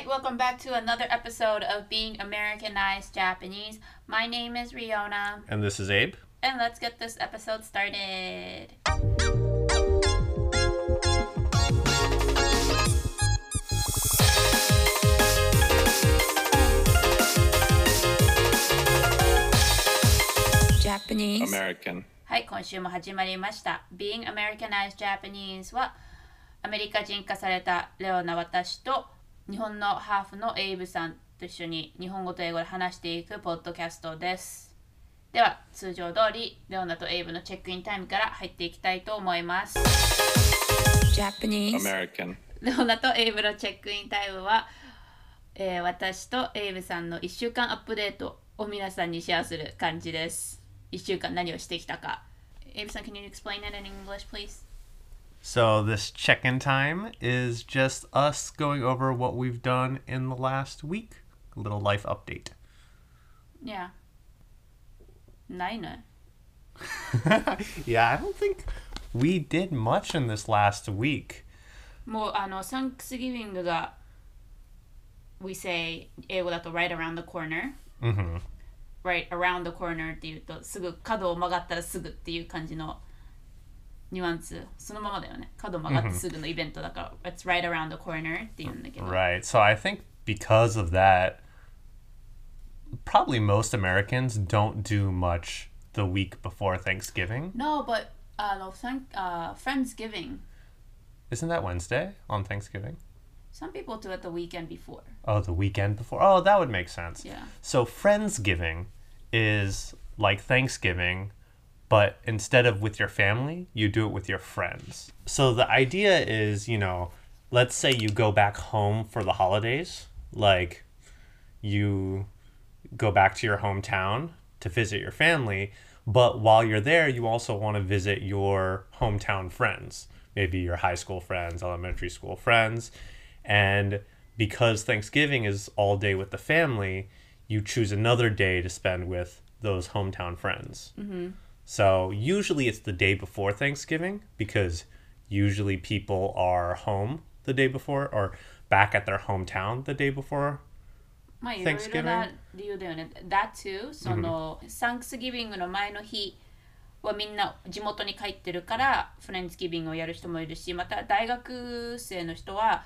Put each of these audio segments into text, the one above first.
Hi, welcome back to another episode of Being Americanized Japanese. My name is Riona, And this is Abe. and let's get this episode started. Japanese. American. はい、今週も始まりました。Being Americanized Japanese はアメリカ人化されたレオナ私と 日本のハーフのエイブさんと一緒に日本語と英語で話していくポッドキャストです。では、通常通りレオナとエイブのチェックインタイムから入っていきたいと思います。Japanese. American. レオナとエイブのチェックインタイムは、えー私とエイブさんの1週間アップデートを皆さんにシェアする感じです。1週間何をしてきたか。エイブさん、can you explain it in English, please? So, this check in time is just us going over what we've done in the last week. A little life update. Yeah. ないね。 yeah, I don't think we did much in this last week. もうあの、サンクスギビングが We say 英語だと right around the corner hmm right around the corner っていうとすぐ角を曲がったらすぐっていう感じの ニュアンスそのままだよね角を曲がってすぐのイベントだから、It's right around the corner っていうんだけど Right. So, I think because of that, probably most Americans don't do much the week before Thanksgiving. No but あの、thank, uh, Friendsgiving Isn't that Wednesday on Thanksgiving? Some people do it the weekend before Oh, the weekend before. Oh, that would make sense. Yeah. So Friendsgiving is like Thanksgiving, but instead of with your family, you do it with your friends. So the idea is, you know, let's say you go back home for the holidays, like you go back to your hometown to visit your family, but while you're there, you also want to visit your hometown friends, maybe your high school friends, elementary school friends. And because Thanksgiving is all day with the family, you choose another day to spend with those hometown friends. Mm-hmm. So usually it's the day before Thanksgiving because usually people are home the day before or back at their hometown the day before まあいろいろ Thanksgiving？な理由だよね。That too その、サンクスギビングの前の日はみんな地元に帰ってるからフレンズギビングをやる人もいるしまた大学生の人は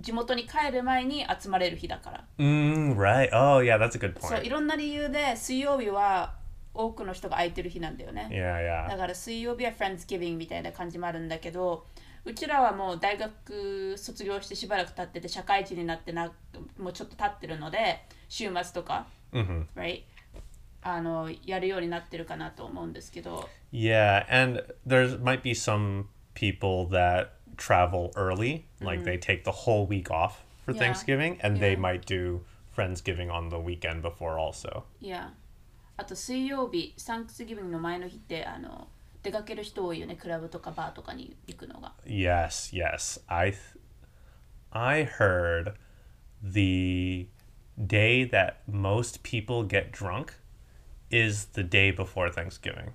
地元に帰る前に集まれる日だから。 Mm, right. Oh, yeah, that's a good そう point. いろんな理由で水曜日は 多くの人が空いてる日なんだよね。Yeah, だ yeah. から水曜日は Friendsgiving みたいな感じもあるんだけどうちらはもう大学卒業してしばらく経ってて社会人になってなもうちょっと経ってるので週末とか、hmm right? あのやるようになってるかなと思うんですけど Yeah, and there might be some people that travel early, like they take the whole week off for Yeah. Thanksgiving, and they Yeah. might do Friendsgiving on the weekend before also. いやあと水曜日サンクスギビングの前の日ってあの出かける人多いよねクラブとかバーとかに行くのが Yes, yes. I th- I heard the day that most people get drunk is the day before Thanksgiving.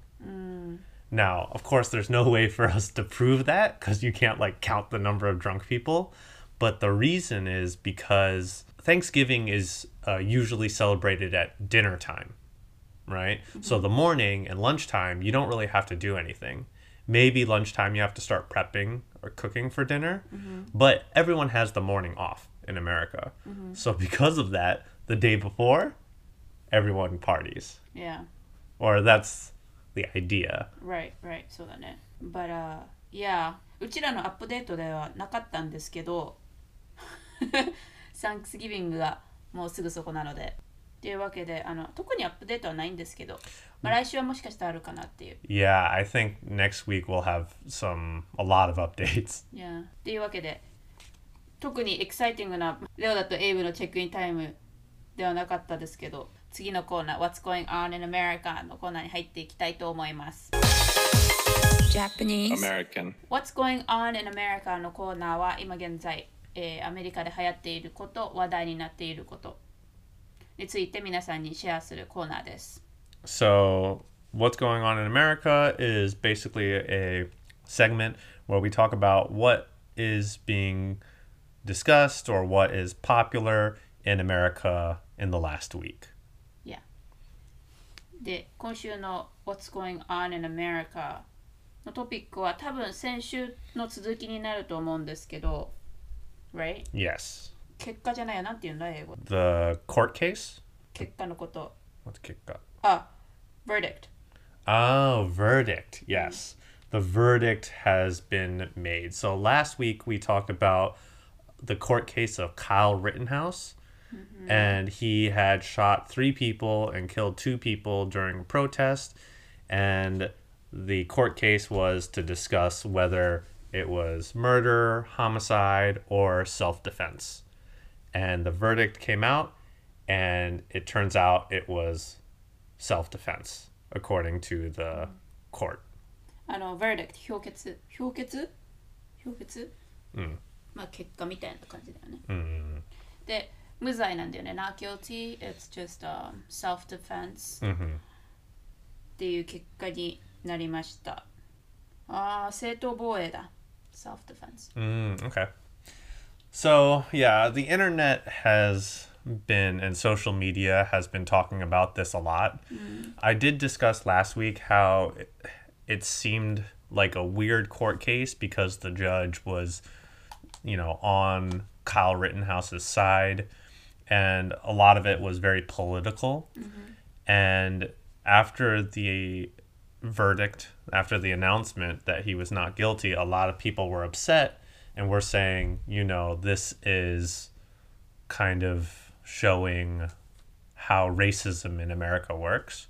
Now, of course, there's no way for us to prove that because you can't like count the number of drunk people. But the reason is because Thanksgiving is uh, usually celebrated at dinner time right? So the morning and lunchtime, you don't really have to do anything. Maybe lunchtime you have to start prepping or cooking for dinner, but everyone has the morning off in America. So because of that, the day before, everyone parties. いや Or that's the idea. Right, right, そうだね。But, uh, yeah, うちらのアップデートではなかったんですけど、サンクスギビングがもうすぐそこなので。 っていうわけで、あの特にアップデートはないんですけど、まあ、来週はもしかしたらあるかなっていう。Yeah, I think next week we'll have some a lot of updates. いやっていうわけで、特にエキサイティングなレオダとエイブのチェックインタイムではなかったですけど、次のコーナー、What's Going On in America のコーナーに入っていきたいと思います。Japanese. American. What's going on in America のコーナーは今現在、えーアメリカで流行っていること、話題になっていることについて皆さんにシェアするコーナーです。So, what's going on in America is basically a segment where we talk about what is being discussed or what is popular in America in the last week. で今週の「What's Going On in America」のトピックは多分先週の続きになると思うんですけど Right? Yes. 結果じゃないよなんて言うんだ英語 The court case? 結果のこと What's kick up? あ Verdict Oh, verdict. Yes. The verdict has been made. So last week we talked about the court case of Kyle Rittenhouse. And he had shot three people and killed two people during a protest. And the court case was to discuss whether it was murder, homicide, or self defense. And the verdict came out, and it turns out it was self defense, according to the court. あの Verdict 評決評決評決うんまあ結果みたいな感じだよね Mm. で無罪なんだよね not guilty it's just、um, self defense hmm っていう結果になりましたああ正当防衛だ self defense Mm, okay. so, yeah, the internet has been and social media has been talking about this a lot. Mm. I did discuss last week how it, it seemed like a weird court case because the judge was, you know, on Kyle Rittenhouse's side and a lot of it was very political. Mm-hmm. And after the verdict, after the announcement that he was not guilty, a lot of people were upset and we're saying, you know, this is kind of showing how racism in America works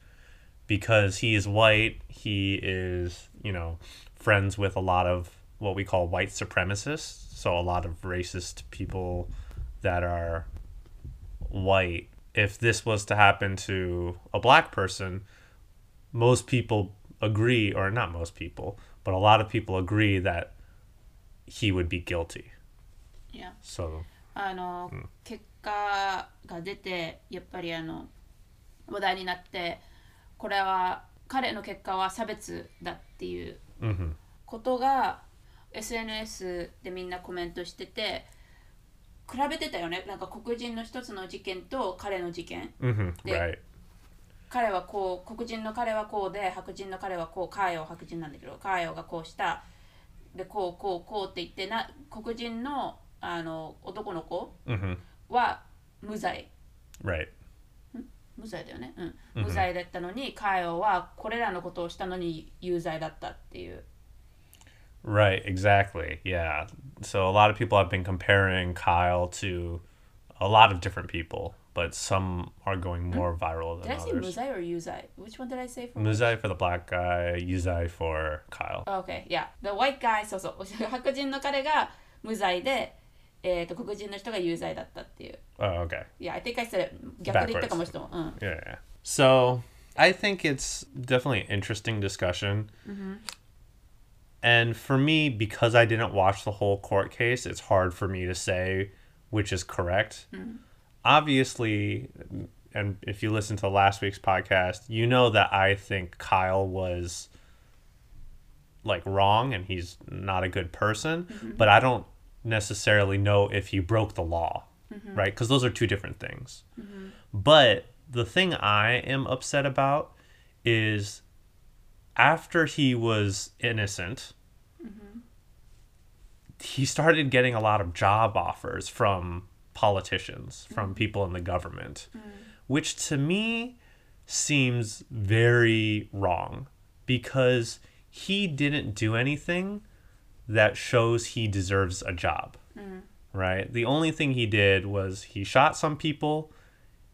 because he is white, he is, you know, friends with a lot of what we call white supremacists, so a lot of racist people that are white. If this was to happen to a black person, most people agree, or not most people, but a lot of people agree that he would be guilty. Yeah. So, あの、結果が出てやっぱりあの話題になってこれは彼の結果は差別だっていう mhm, ことが SNS でみんなコメントしてて比べてたよねなんか黒人の一つの事件と彼の事件 mhm, Yeah. right. 彼はこう黒人の彼はこうで白人の彼はこうカーヨ白人なんだけどカーヨがこうしたでこうこうこうって言ってな黒人のあの男の子 Mhm, は無罪 right. 無罪だよね、うん、無罪だったのに、カーヨはこれらのことをしたのに有罪だったっていう Right, exactly. Yeah. So a lot of people have been comparing Kyle to a lot of different people, but some are going more viral Did than I say 無 others. 罪 or 有罪 Which one did I say for Muzai for the black guy, Yuzai for Kyle. Okay, yeah. The white guy, そうそう。白人の彼が無罪で、えー、と黒人の人が有罪だったっていう。 Oh, okay. Yeah, I think I said it 逆で言ったかもしれない。うん。 Yeah, yeah. So I think it's definitely an interesting discussion. And for me, because I didn't watch the whole court case, it's hard for me to say which is correct. Obviously, and if you listen to last week's podcast, you know that I think Kyle was like wrong and he's not a good person, mm-hmm. but I don't necessarily know if he broke the law, mm-hmm. right? Because those are two different things. Mm-hmm. But the thing I am upset about is after he was innocent, he started getting a lot of job offers from politicians, from mm-hmm. people in the government, mm. which to me seems very wrong because he didn't do anything that shows he deserves a job. Mm. Right? The only thing he did was he shot some people,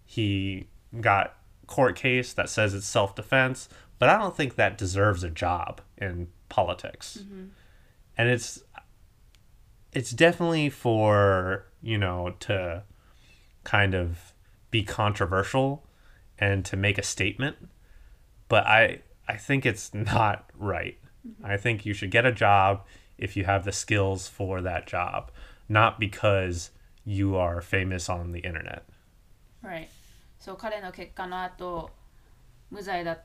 he got court case that says it's self-defense, but I don't think that deserves a job in politics. Mm-hmm. And it's it's definitely for, you know, to kind of be controversial and to make a statement, but I I think it's not right. I think you should get a job if you have the skills for that job, not because you are famous on the internet. Right. そう、彼の結果の後、無罪だ。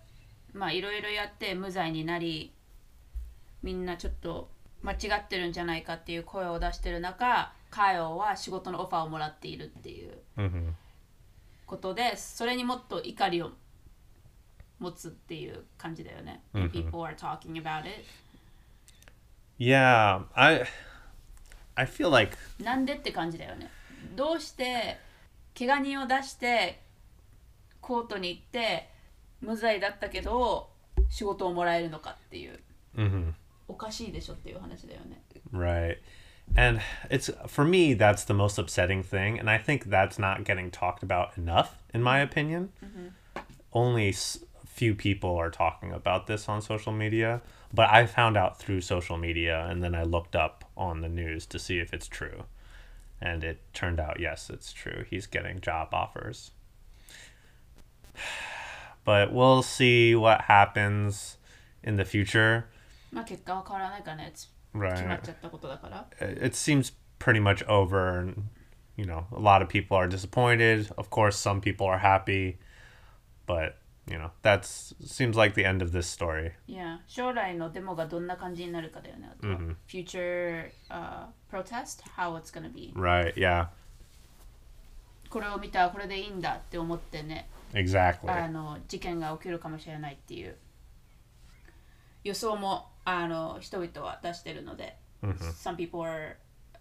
まあ、いろいろやって無罪になり、みんなちょっと 間違ってるんじゃないかっていう声を出してる中、カヨは仕事のオファーをもらっているっていう hmm ことでそれにもっと怒りを持つっていう感じだよね。People are talking about it. Yeah, I I feel like なんでって感じだよね。どうして怪我人を出してコートに行って無罪だったけど仕事をもらえるのかっていう mhm, おかしいでしょっていう話だよね。 right. And it's for me that's the most upsetting thing and I think that's not getting talked about enough in my opinion. Only s- few people are talking about this on social media, but I found out through social media and then I looked up on the news to see if it's true. And it turned out yes, it's true. He's getting job offers. But we'll see what happens in the future. まあ結果は変わらないからね。決ま Right. っちゃったことだから。It seems pretty much over and you know, a lot of people are disappointed. Of course, some people are happy. But, you know, that's seems like the end of this story. いや将来のデモがどんな感じになるかだよね。あとは Future、uh, protest, how it's gonna be. Right. Yeah. これを見たらこれでいいんだって思ってね。Exactly. あの事件が起きるかもしれないっていう予想もあの人々は出してるので、Some people are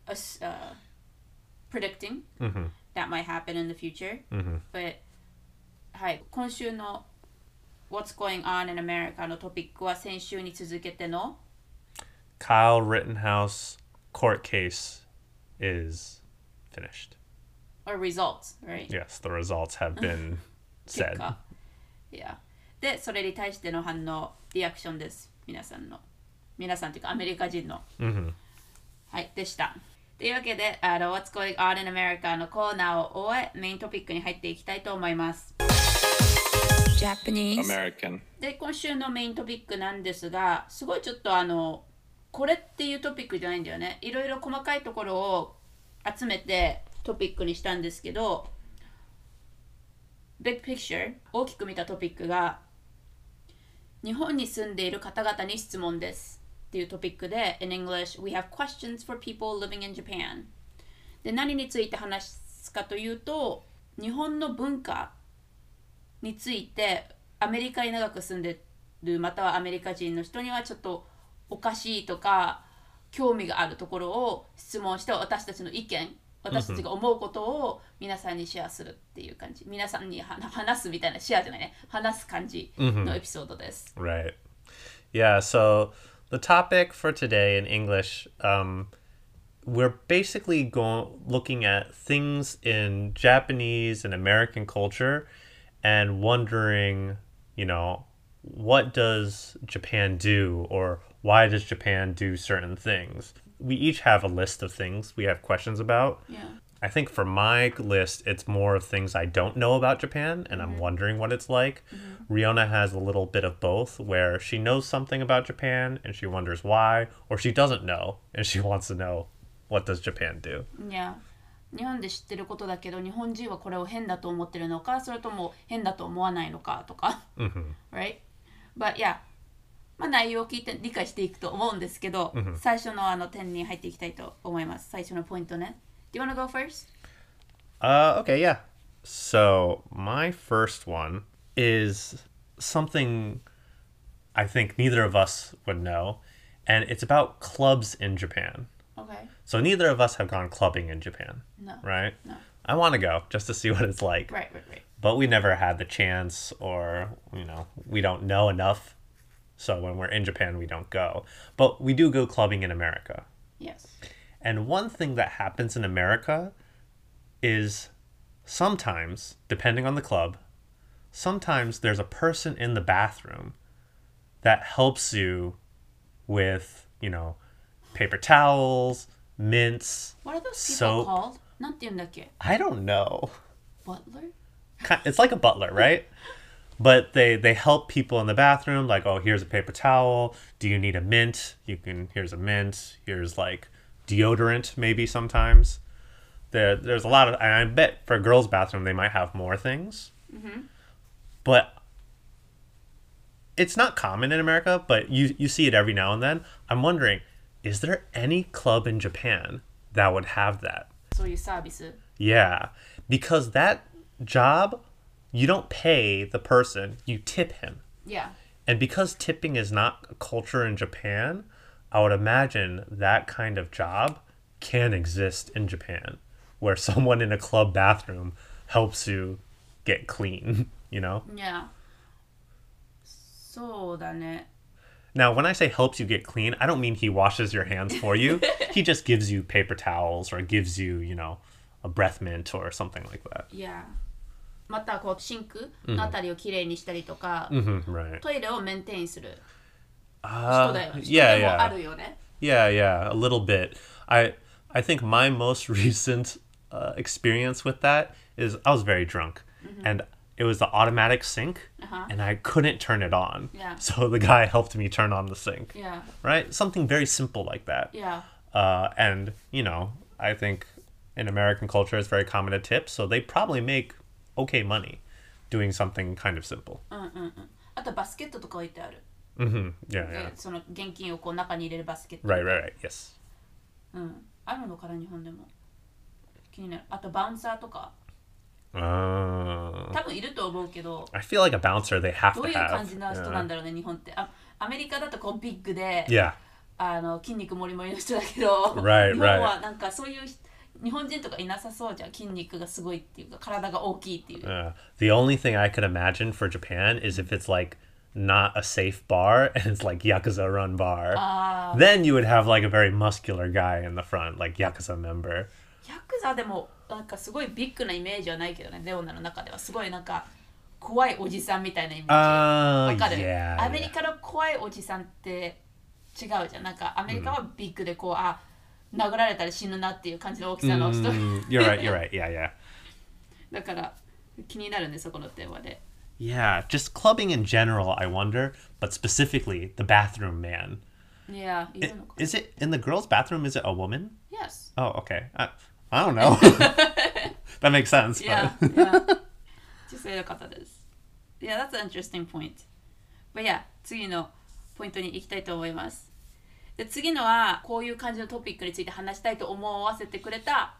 uh, uh, predicting that might happen in the future、but はい今週の What's going on in America のトピックは先週に続けての Kyle Rittenhouse court case is finished. or results, right? Yes, the results have been 結 said. 果。Yeah. で、それに対しての反応、リアクションです。皆さんの。皆さんというか、アメリカ人の。はい、でした。というわけで、あの What's Going On in America のコーナーを終え、メイントピックに入っていきたいと思います。Japanese. American. で、今週のメイントピックなんですが、すごいちょっとあの、これっていうトピックじゃないんだよね。いろいろ細かいところを集めてトピックにしたんですけど、Big Picture 大きく見たトピックが日本に住んでいる方々に質問ですっていうトピックで In English, we have questions for people living in Japan. で何について話すかというと日本の文化についてアメリカに長く住んでるまたはアメリカ人の人にはちょっとおかしいとか興味があるところを質問して私たちの意見私たちが思うことを皆さんにシェアするっていう感じ。皆さんに話すみたいなシェアじゃないね。話す感じのエピソードです、Right. Yeah, so the topic for today in English, um, we're basically going looking at things in Japanese and American culture and wondering, you know, what does Japan do or why does Japan do certain things? We each have a list of things we have questions about. Yeah. I think for my list, it's more of things I don't know about Japan and I'm wondering what it's like. Riona has a little bit of both, where she knows something about Japan and she wonders why, or she doesn't know and she wants to know what does Japan do. いや日本で知ってることだけど日本人はこれを変だと思ってるのかそれとも変だと思わないのかとか、right? But yeah まあ内容を聞いて理解していくと思うんですけど、最初のあの点に入っていきたいと思います最初のポイントね do you wanna go first? Uh, okay, yeah. So my first one is something I think neither of us would know, and it's about clubs in Japan. Okay So neither of us have gone clubbing in Japan, No right? No I want to go just to see what it's like. Right right right but we never had the chance or you know we don't know enough so when we're in japan we don't go but we do go clubbing in america Yes and one thing that happens in America is sometimes, depending on the club, sometimes there's a person in the bathroom that helps you with, you know, paper towels, mints. What are those people called? I don't know. Butler? It's like a butler, right? but they they help people in the bathroom like oh here's a paper towel do you need a mint you can here's a mint here's like deodorant maybe sometimes. There, there's a lot of, I bet for a girls' bathroom they might have more things. Mm-hmm. But it's not common in America, but you you see it every now and then. I'm wondering, is there any club in Japan that would have that? So you Yeah, because that job, you don't pay the person, you tip him. Yeah. And because tipping is not a culture in Japan, I would imagine that kind of job can exist in Japan, where someone in a club bathroom helps you get clean, you know? いやそうだね Now, when I say helps you get clean, I don't mean he washes your hands for you. he just gives you paper towels or gives you, you know, a breath mint or something like that. いやまたこうシンクのあたりをきれいにしたりとか、 hmm right. トイレをメンテインする Uh, 人だよ、人 yeah, でもあ yeah. るよね Yeah, yeah, a little bit. I I think my most recent uh, experience with that is I was very drunk, and it was the automatic sink, and I couldn't turn it on. Yeah. So the guy helped me turn on the sink. いや Right, something very simple like that. いや Uh, and you know, I think in American culture it's very common to tip, so they probably make okay money doing something kind of simple. あとバスケットとか置いてある、 Hmm Yeah, で yeah. その現金をこう中に入れるバスケット。Right, right, right. Yes. うん、あるのかな日本でも。気になる。あとバウンサーとか。Uh, 多分いると思うけど。I feel like a bouncer they have ど to ういう have. 感じな人なんだろうね日本って。あアメリカだとこうビッグで Yeah. あの筋肉もりもりの人だけど Right, 日本はなんかそういう人日本人とかいなさそうじゃん。筋肉がすごいっていうか体が大きいっていう、Uh, the only thing I could imagine for Japan is if it's like not a safe bar and it's like Yakuza run bar. Then you would have like a very muscular guy in the front, like Yakuza member. ヤクザでもなんかすごいビッグなイメージはないけどねレオナの中ではすごいなんか怖いおじさんみたいなイメージ Uh, わかる yeah. アメリカの怖いおじさんって違うじゃんなんかアメリカはビッグでこう、あ殴られたら死ぬなっていう感じの大きさの人、Mm, you're right, you're right. Yeah, yeah. だから気になるねそこの点はで Yeah, just clubbing in general, I wonder, but specifically the bathroom man. いやい I- るのか Is it in the girls' bathroom? Is it a woman? Yes Oh, okay. I, I don't know. that makes sense. いや but- いや女性の方ですいや that's an interesting point but yeah 次のポイントに行きたいと思いますで次のはこういう感じのトピックについて話したいと思わせてくれた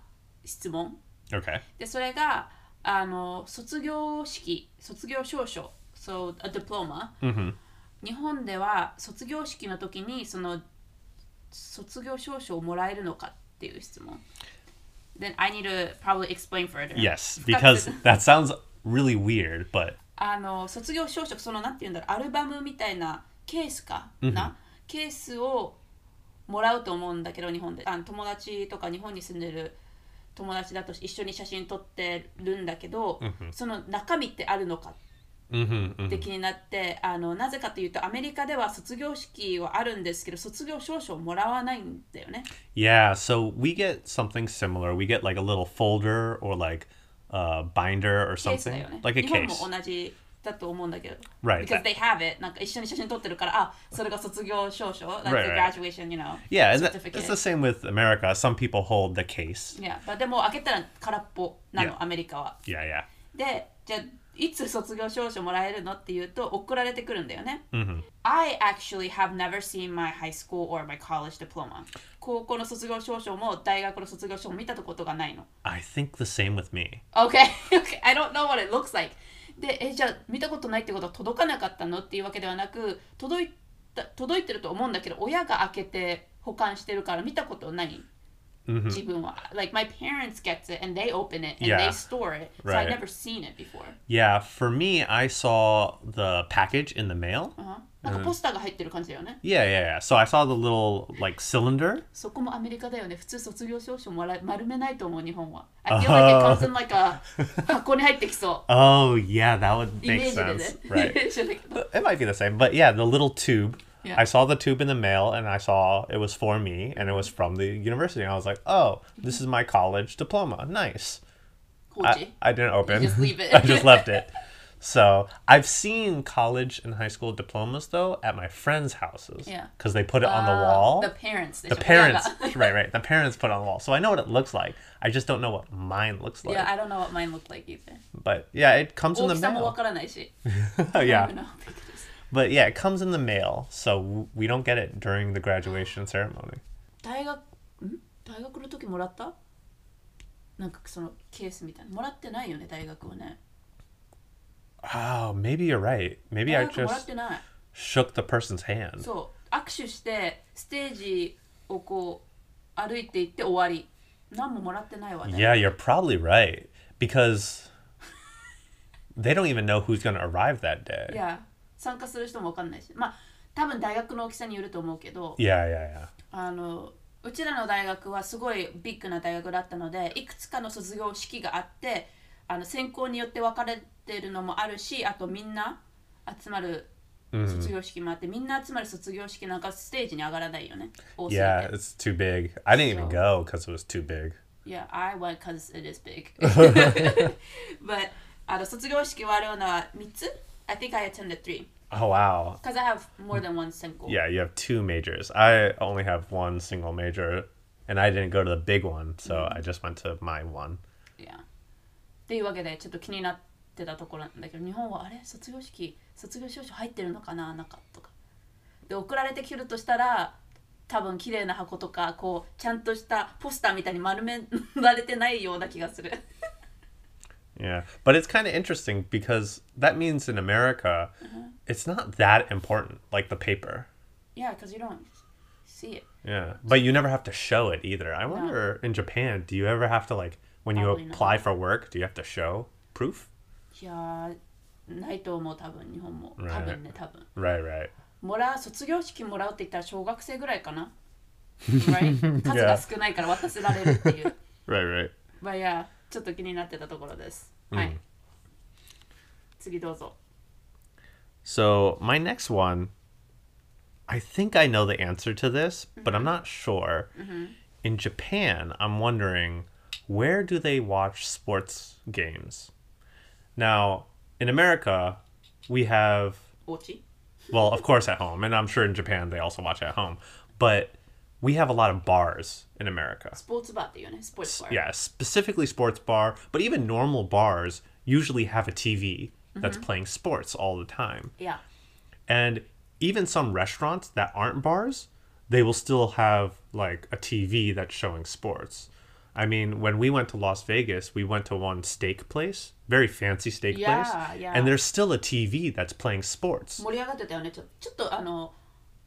質問 okay. でそれが あの卒業式卒業証書 so a diploma、日本では卒業式の時にその卒業証書をもらえるのかっていう質問。Then I need to probably explain further. Yes, because that sounds really weird, but あの卒業証書そのなんて言うんだろうアルバムみたいなケースかな、ケースをもらうと思うんだけど日本で。あの友達とか日本に住んでる友達だと一緒に写真撮ってるんだけど、その中身ってあるのか mhm, mhm. って気になって、あのなぜかというとアメリカでは卒業式はあるんですけど卒業証書をもらわないんだよね Yeah, so we get something similar. We get like a little folder or like a binder or something, like a 日本 case. も同じだと思うんだけど Right. because they have it なんか一緒に写真撮ってるからあそれが卒業証書 that's Right, the graduation you know Yeah, and that, it's the same with America. Some people hold the case. Yeah, but でも開けたら空っぽなの、Yeah. アメリカは。Yeah, yeah. で、じゃあいつ卒業証書もらえるのっていうと送られてくるんだよね。Mm-hmm. I actually have never seen my high school or my college diploma. 高校の卒業証書も大学の卒業証も見たことがないの。I think the same with me. Okay, okay, I don't know what it looks like. で、え、じゃあ見たことないってことは届かなかったの？っていうわけではなく、届いた届いてると思うんだけど、親が開けて保管してるから見たことない？mm-hmm. Jibun Like my parents gets it and they open it and yeah. they store it. Right. So. I've never seen it before. Yeah, for me, I saw the package in the mail. Uh-huh. Mm. Yeah, yeah, yeah. So I saw the little like cylinder. そこもアメリカだよね。普通卒業証書もら丸めないと思う日本は。I feel like it comes in like a 箱に入ってきそう。Oh yeah, that would make sense. Right. it might be the same, but yeah, the little tube. Yeah. I saw the tube in the mail and I saw it was for me and it was from the university. And I was like, oh, this is my college diploma. Nice. コー I, チ。 I didn't open. just leave it. I just left it. So I've seen college and high school diplomas though at my friends' houses. Yeah. Because they put it on the Uh, wall. The parents でし The ょ。 parents, 親が right, right. The parents put it on the wall. So I know what it looks like. I just don't know what mine looks like. Yeah, I don't know what mine looked like either. But yeah, it comes in 大 the きさもわ mail. からないし。 yeah. I don't know how big it is. But yeah, it comes in the mail. So w- we don't get it during the graduation ceremony. 大学、ん 大学の時もらったなんかそのケースみたいなもらってないよね大学はね Oh, maybe you're right. Maybe 大 I 学もらっ just てない shook the person's hand. そう握手してステージをこう歩いていって終わり何ももらってないわね Yeah, you're probably right because they don't even know who's going to arrive that day. いや 参加する人も分かんないしまあ多分大学の大きさによると思うけど Yeah, yeah, yeah. あのうちらの大学はすごいビッグな大学だったのでいくつかの卒業式があってあの専攻によって分かれてるのもあるしあとみんな集まる卒業式もあって、みんな集まる卒業式なんかステージに上がらないよね多すぎて Yeah, it's too big. I didn't even So- go because it was too big. Yeah, I went because it is big. But あの卒業式終わるような3つ？I think I attended three. Oh, wow. Because I have more than one 専攻。Yeah, you have two majors. I only have one single major, and I didn't go to the big one, so I just went to my one. Yeah. っていうわけでちょっと気になってたところなんだけど日本はあれ卒業式卒業証書入ってるのかな中とかで送られてくるとしたら多分綺麗な箱とかこうちゃんとしたポスターみたいに丸められてないような気がする Yeah, but it's kind of interesting because that means in America, it's not that important, like the paper. Yeah, because you don't see it Yeah, but you never have to show it either. I wonder in Japan, do you ever have to like when you Probably not. apply for work, do you have to show proof? いやーないと思う多分日本も Right. 多分ね多分 Right, right. もらう卒業式もらうって言ったら小学生ぐらいかな right? 数が少ないから渡せられるっていう。 Right, right. まあいや、 ちょっと気になってたところです。はい。次どうぞ。 So, my next one, I think I know the answer to this, but I'm not sure. In Japan, I'm wondering where do they watch sports games? Now, in America, we have, おうち well, of course, at home, and I'm sure in Japan they also watch at home, but we have a lot of bars in America. Sports bar the you? Sports bar. Yeah, specifically sports bar, but even normal bars usually have a TV mm-hmm. that's playing sports all the time. Yeah. And even some restaurants that aren't bars, they will still have like a TV that's showing sports. I mean, when we went to Las Vegas, we went to one steak place, very fancy steak yeah, place, yeah. and there's still a TV that's playing sports. 盛り上がってたよね。ちょっとあの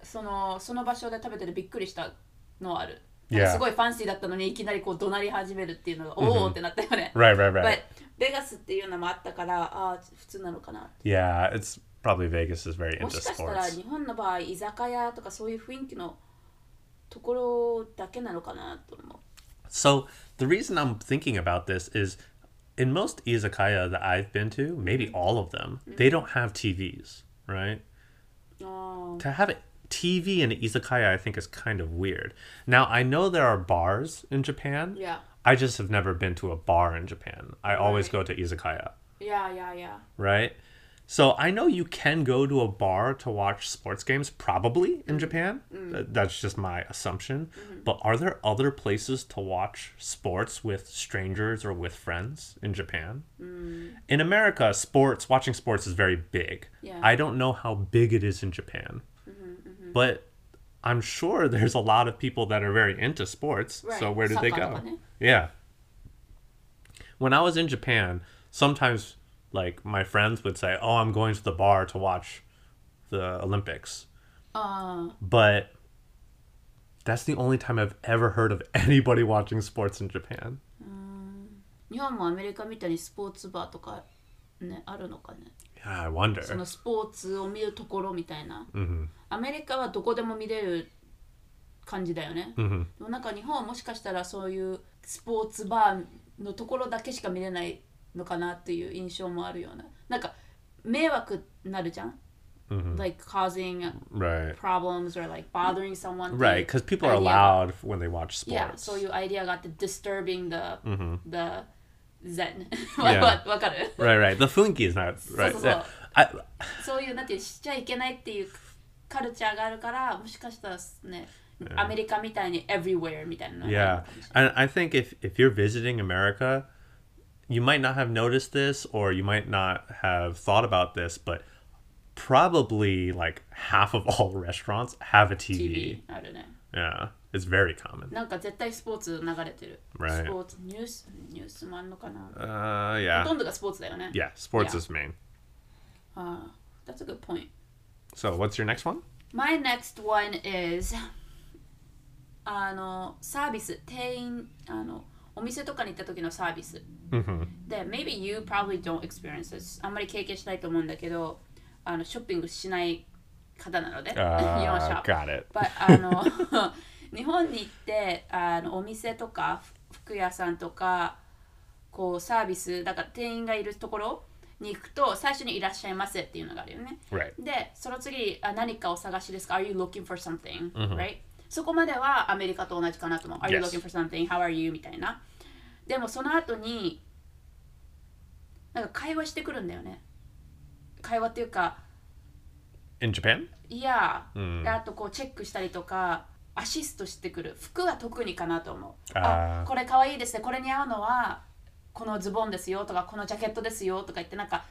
そのその場所で食べててびっくりしたのはある。Yeah. すごいファンシーだったのにいきなりこう怒鳴り始めるっていうのが、おおってなったよね。Right, right, right. But ベガスっていうのもあったから、ああ、普通なのかな。Yeah, it's probably Vegas is very も into しかしたら sports. 日本の場合、居酒屋とかそういう雰囲気のところだけなのかなと思う。So the reason I'm thinking about this is in most izakaya that I've been to, maybe all of them, they don't have TVs, right? あ To have a TV in izakaya, I think, is kind of weird. Now, I know there are bars in Japan. Yeah. I just have never been to a bar in Japan. I right. always go to izakaya. Yeah, yeah, yeah. Right? So I know you can go to a bar to watch sports games, probably in mm-hmm. Japan. Mm. That's just my assumption. Mm-hmm. But are there other places to watch sports with strangers or with friends in Japan? Mm. In America, sports, watching sports is very big. Yeah. I don't know how big it is in Japan. But I'm sure there's a lot of people that are very into sports. So Right. where did they Soccer go? とかね。 Yeah. When I was in Japan, sometimes like my friends would say, "Oh, I'm going to the bar to watch the Olympics." あ But that's the only time I've ever heard of anybody watching sports in Japan. 日本もアメリカみたいにスポーツバーとかねあるのかね Yeah, I wonder. そのスポーツを見るところみたいな、Mhm. アメリカはどこでも見れる感じだよね、Mhm. でもなんか日本はもしかしたらそういうスポーツバーのところだけしか見れないのかなっていう印象もあるようななんか迷惑になるじゃん、like causing Right. problems or like bothering someone Right, because people are loud when they watch Yeah, sports. そういうアイディアがあって disturbing the、the zen Yeah. わわかる Right, right. The funky is not right. そうそう。 Yeah. I, そういうなんていうしちゃいけないっていうカルチャーがあるからもしかしたらね、アメリカみたいに everywhere みたいなのがある Yeah, のかもしれない and I think if if you're visiting America, you might not have noticed this, or you might not have thought about this, but probably like half of all restaurants have a TV. TV あるね Yeah, It's very common. なんか絶対スポーツ流れてる。Right. スポーツ、ニュース、ニュースもあんのかな、Uh, ほ yeah. とんどがスポーツだよね。Yeah, sports Yeah. is main. ああ、that's a good point. So, what's your next one? My next one is あのサービス店員あのお店とかに行った時のサービス Mm-hmm. で maybe you probably don't experience this あんまり経験しないと思うんだけどあのショッピングしない方なので you don't Uh, shop got it. but あの日本に行ってあのお店とか服屋さんとかこうサービスだから店員がいるところに行くと最初にいらっしゃいませっていうのがあるよね Right. でその次あ何かお探しですか？Are you looking for something?、right? そこまではアメリカと同じかなと思う Are you looking for something? How are you? みたいなでもその後になんか会話してくるんだよね会話っていうか In Japan? いや、うんであとこうチェックしたりとかアシストしてくる服は特にかなと思う。あー。これかわいいですね。これに合うのはこのズボンですよとかこのジャケットですよとか言ってなんか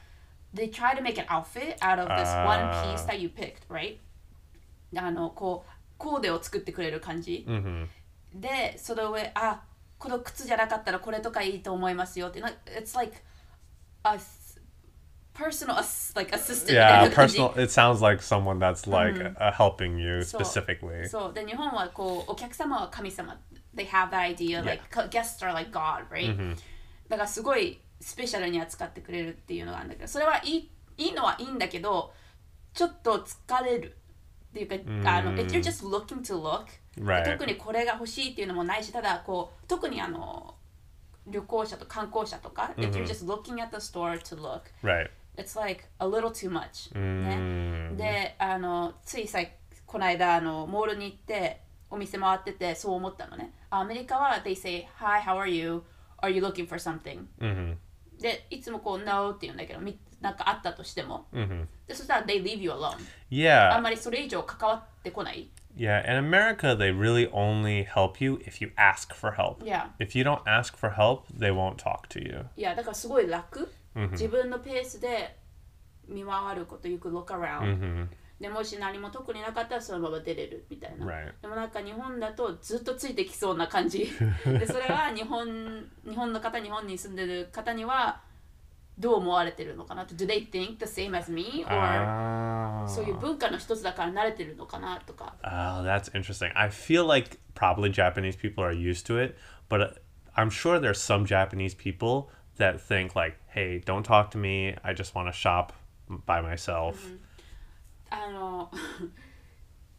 they try to make an outfit out of this あ one ー。piece that you picked right? あのこうコーデを作ってくれる感じ、Mm-hmm. でその上あこの靴じゃなかったらこれとかいいと思いますよって。な it's like a personal ass- like assistant みたい Yeah, な感じ personal. It sounds like someone that's like uh, helping you そう specifically. そうで日本はこうお客様は神様 they have that idea like guests are like God right、だからすごいスペシャルに扱ってくれるっていうのがあるんだけどそれはいいいいのはいいんだけどちょっと疲れるっていうか、あの if you're just looking to look、Right. 特にこれが欲しいっていうのもないしただこう特にあの旅行者と観光者とか、if you're just looking at the store to look Right. it's like a little too much、うんね、であのついさこの間あのモールに行ってお店回っててそう思ったのねあアメリカは they say hi how are you are you looking for something、 Mm-hmm. でいつもこう no って言うんだけどみなんかあったとしても、 Mm-hmm. でそしたら they leave you alone あ Yeah. んまりそれ以上関わってこない Yeah. In America, they really only help you if you ask for help. Yeah. If you don't ask for help, they won't talk to you. いやだからすごい楽、 自分のペースで見回ること you could look around、Mm-hmm. でもし何も特になかったらそのまま出れるみたいな.でもなんか日本だとずっとついてきそうな感じでそれは日本日本の方日本に住んでる方にはどう思われてるのかなと Do they think the same as me? or、Ah. そういう文化の一つだから慣れてるのかなとか Oh, that's interesting. I feel like probably Japanese people are used to it, but uh, I'm sure there's some Japanese people that think like, "Hey, don't talk to me. I just want to shop by myself." あの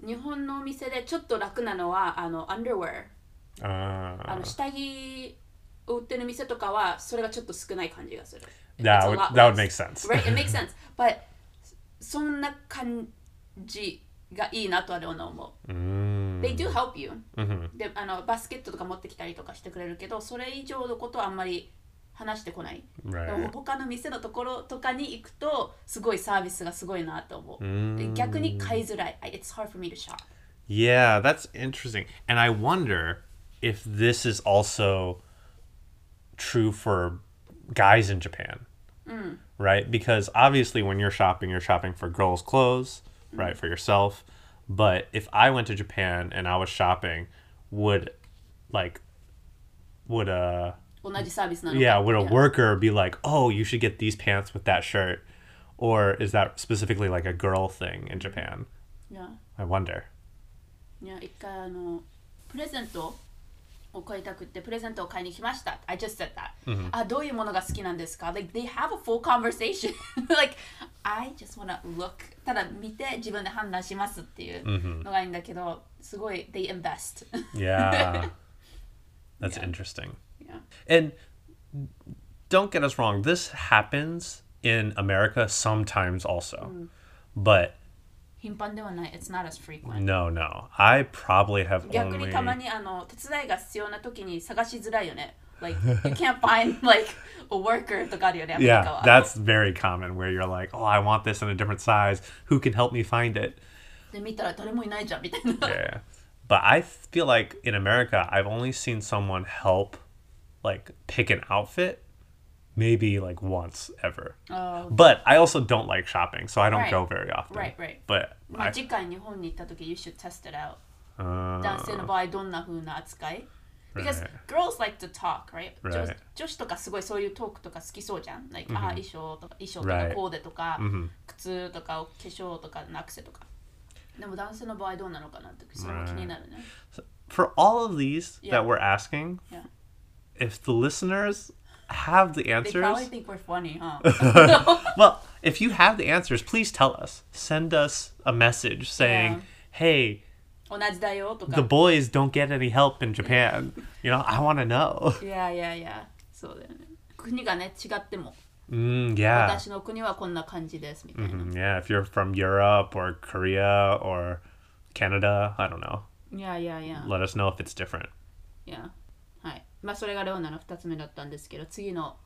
日本のお店でちょっと楽なのはあの underwear あ Ah. の下着を売ってる店とかはそれがちょっと少ない感じがする That would that would make sense. Right, it makes sense. But そんな感じがいいなとは思う。Mm. They do help you. Mhm. であのバスケットとか持ってきたりとかしてくれるけど、それ以上のことはあんまり話してこない。でも Right. 他の店のところとかに行くと、すごいサービスがすごいなと思う。Mm. で逆に買いづらい。I- It's hard for me to shop. Yeah, that's interesting. And I wonder if this is also true for guys in Japan. Right? Because obviously, when you're shopping, you're shopping for girls' clothes, right? For yourself. But if I went to Japan and I was shopping, would like, would a 同じサービスなのか。 yeah, would a Yeah. worker be like, "Oh, you should get these pants with that shirt," or is that specifically like a girl thing in Japan? Yeah. I wonder. いや、一回あの、プレゼントを買いたくって、プレゼントを買いに来ました。I just said that. あ、どういうものが好きなんですか ?Like, they have a full conversation. like, I just wanna look. ただ見て自分で判断しますっていうのがいいんだけど、すごい、they invest. Yeah. That's Yeah. interesting. yeah. And don't get us wrong, this happens in America sometimes also. But 頻繁ではない。It's not as frequent. no, no. I probably have 逆に only たまにあの手伝いが必要な時に探しづらいよね。Like, you can't find like a worker とかあるよね、アメリカ Yeah, は。 that's very common where you're like, "Oh, I want this in a different size. Who can help me find it?" で、見たら誰もいないじゃんみたいな。 Yeah. But I feel like in America, I've only seen someone help like pick an outfit maybe like once ever. Oh. But I also don't like shopping, so I don't Right. go very often. Right, right. But まあ、 I, 次回日本に行った時 you should test it out Uh, 男性の場合どんな風な扱い Because Right. girls like to talk, right? 女 Right. 女子とかすごいそういうトークとか好きそうじゃん。Like、あ衣装とか衣装と Right. かコーデとか、 Mhm. 靴とか化粧とかのアクセとか。でも男性の場合どうなのかなってそれも気になるね。 For all of these Yeah. that we're asking, Yeah. if the listeners have the They answers, probably think we're funny, huh? well, if you have the answers, please tell us. Send us a message saying, Yeah. "Hey, 同じだよとか。 the boys don't get any help in Japan." You know, I want to know. いやいやいや、そうだよね。国がね、違っても、 Mm, yeah. 私の国はこんな感じですみたいな。 Mm, yeah, if you're from Europe or Korea or Canada, I don't know. いやいやいや。 Let us know if it's different. いや。はい。 まあそれがレオナの2つ目だったんですけど、次の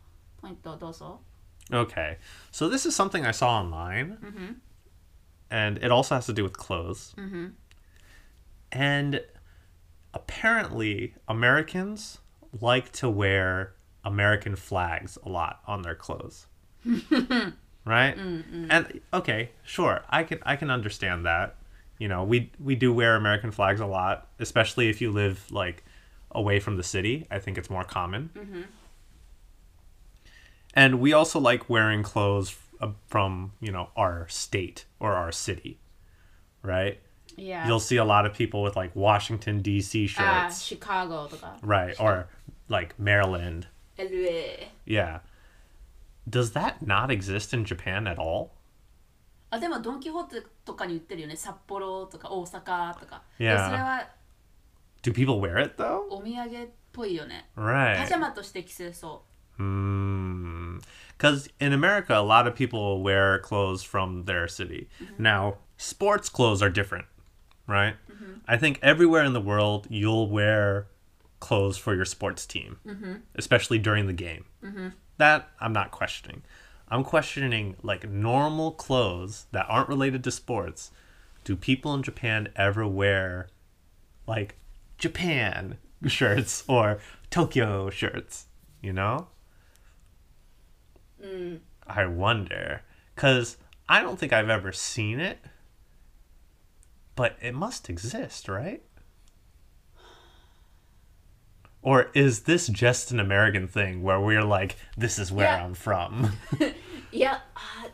ポイントどうぞ。 Okay. So this is something I saw online. And it also has to do with clothes. And apparently, Americans like to wear American flags a lot on their clothes. right? And okay, sure. I can I can understand that. You know, we we do wear American flags a lot, especially if you live like away from the city. I think it's more common. And we also like wearing clothes uh, from, you know, our state or our city. Right? いや。 You'll see a lot of people with like Washington D.C. あ、 shirts. シカゴとか、 Right, or like Maryland. LA。 Yeah. Does that not exist in Japan at all? あ、でもドン・キホーテとかに売ってるよね。札幌とか大阪とか。 Yeah. でそれは Do people wear it though? お土産っぽいよね。パ Right. ジャマとして着せそ Because in America, a lot of people wear clothes from their city. Now, sports clothes are different, right? I think everywhere in the world, you'll wear clothes for your sports team, especially during the game. That I'm not questioning. I'm questioning like normal clothes that aren't related to sports. Do people in Japan ever wear like Japan shirts or Tokyo shirts? You know? I wonder. Because I don't think I've ever seen it. But it must exist, right? Or is this just an American thing where we're like, this is where Yeah. I'm from? う。いや、あ、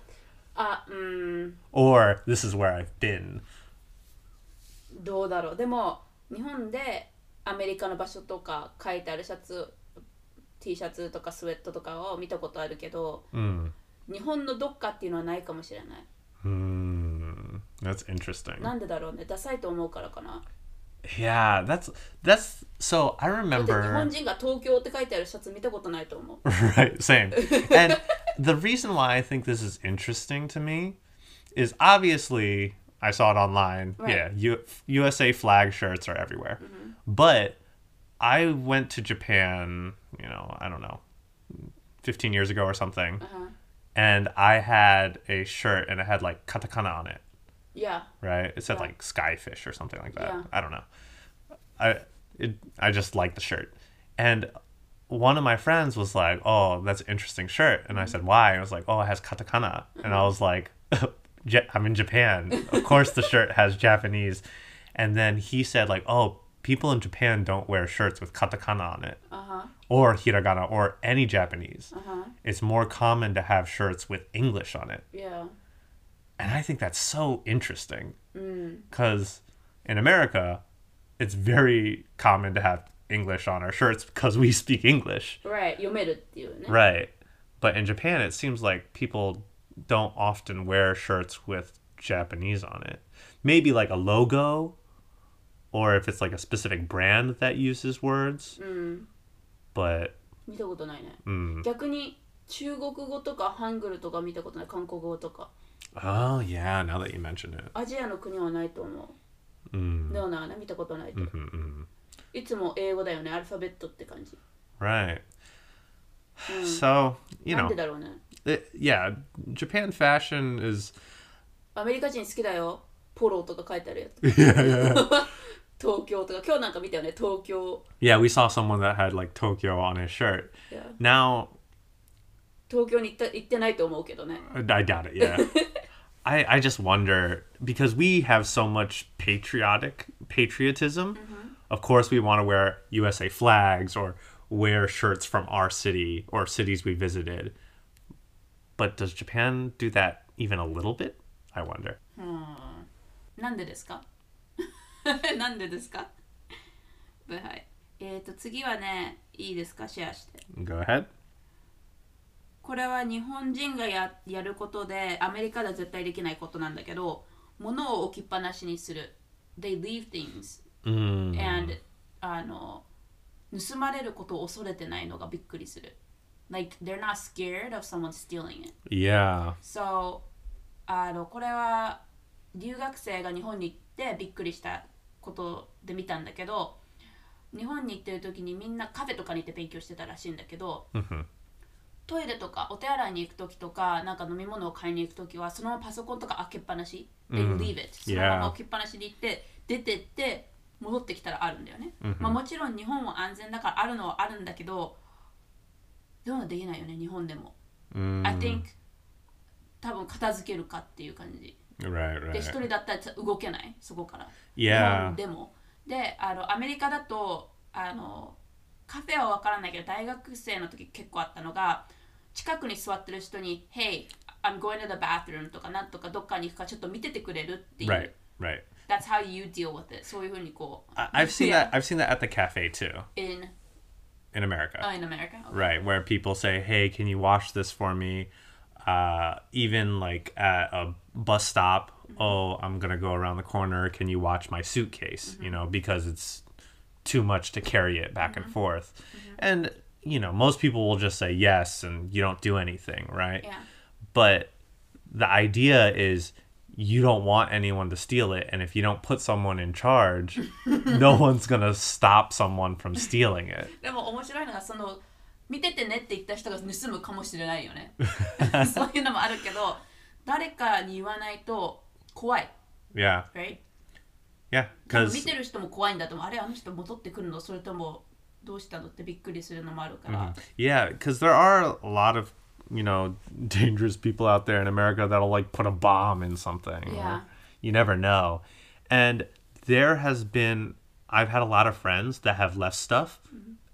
あ、うーん、 or this is where I've been? どうだろう。でも、 日本でアメリカの場所とか書いてあるシャツ、T シャツとかスウェットとかを見たことあるけど、Mm. 日本のどっかっていうのはないかもしれない。Hmm. That's interesting. なんでだろうね。ダサいと思うからかな。Yeah, that's that's so I だって日 remember 本人が東京って書いてあるシャツ見たことないと思う。right same and the reason why i think this is interesting to me is obviously i saw it online. Right. yeah U- usa flag shirts are everywhere. Mm-hmm. But i went to japan you know i don't know 15 years ago or something Uh-huh. and i had a shirt and it had like katakana on it. Yeah. right? It said Yeah. like skyfish or something like that. Yeah. i don't know. I it, i just liked the shirt. And one of my friends was like oh that's an interesting shirt. And i mm-hmm. said why? I was like oh it has katakana. And i mm-hmm. was like I'm in Japan. Of course, the shirt has Japanese. And then he said, like, oh, people in Japan don't wear shirts with katakana on it uh-huh. or hiragana or any Japanese. Uh-huh. It's more common to have shirts with English on it. Yeah. And I think that's so interesting because mm. in America, it's very common to have English on our shirts because we speak English. Right. Right. But in Japan, it seems like people don't often wear shirts with Japanese on it. Maybe like a logo or if it's like a specific brand that uses words. But 見たことないね。 mm. 逆に中国語とかハングルとか見たことない韓国語とか oh, yeah, now that you mention it. アジアの国はないと思 Mm. う。でもなね見たことないと。 Mm, mm. いつも英語だよね、アルファベットって感じ。 Right. So, you なん know. でだろうね。 it, yeah, Japan fashion is アメリカ人好きだよ。ポロとか書いてあるやつ。 yeah, yeah. 東京とか、今日なんか見たよね、東京。 yeah, we saw someone that had like Tokyo on his shirt. いや Now, 東京に行った行ってないと思うけどね。 I doubt it. Yeah. I, I just wonder because we have so much patriotic patriotism. Of course, we want to wear USA flags or wear shirts from our city or cities we visited. But does Japan do that even a little bit? I wonder. なんでですか? なんでですか?はい。えっ、と次はね、いいですか?シェアして。Go ahead. これは日本人がややることでアメリカでは絶対できないことなんだけど物を置きっぱなしにする They leave things Mm. and あの盗まれることを恐れてないのがびっくりする Like they're not scared of someone stealing it. Yeah. So あのこれは留学生が日本に行ってびっくりしたことで見たんだけど日本に行ってる時にみんなカフェとかに行って勉強してたらしいんだけど Mhm. トイレとかお手洗いに行く時とかなんか飲み物を買いに行く時はそのままパソコンとか開けっぱなし、They leave it. そのまま置きっぱなしに行って出てって戻ってきたらあるんだよね、まあ、もちろん日本は安全だからあるのはあるんだけどでもできないよね日本でも、Mm. I think 多分片付けるかっていう感じ Right, で一 right. 人だったら動けない？そこから。Yeah. 日本でも。であのアメリカだとあのカフェは分からないけど大学生の時結構あったのが近くに座ってる人に「Hey, I'm going to the bathroom」とかなんとかどっかに行くかちょっと見ててくれるっていう。Right, right. That's how you deal with it. そういうふうにこう。I- I've seen that. I've seen that at the cafe too In, in America. oh, in America. Okay. Right, where people say, "Hey, can you wash this for me?" Uh, even like at a bus stop, mm-hmm. "Oh, I'm gonna go around the corner. Can you watch my suitcase?" You mm-hmm. know, because it's too much to carry it back and mm-hmm. forth. And you know, most people will just say yes, and you don't do anything, right? Yeah. But the idea is you don't want anyone to steal it, and if you don't put someone in charge, no one's gonna stop someone from stealing it. でも面白いのがその見ててねって言った人が盗むかもしれないよね。そういうのもあるけど誰かに言わないと怖い。 Yeah, Right? yeah, 多分 because 見てる人も怖いんだと思う。あれあの人戻ってくるのそれともどうしたのってびっくりするのもあるから。 yeah, because there are a lot of you know dangerous people out there in America that'll like put a bomb in something. or Yeah. you never know, and there has been I've had a lot of friends that have left stuff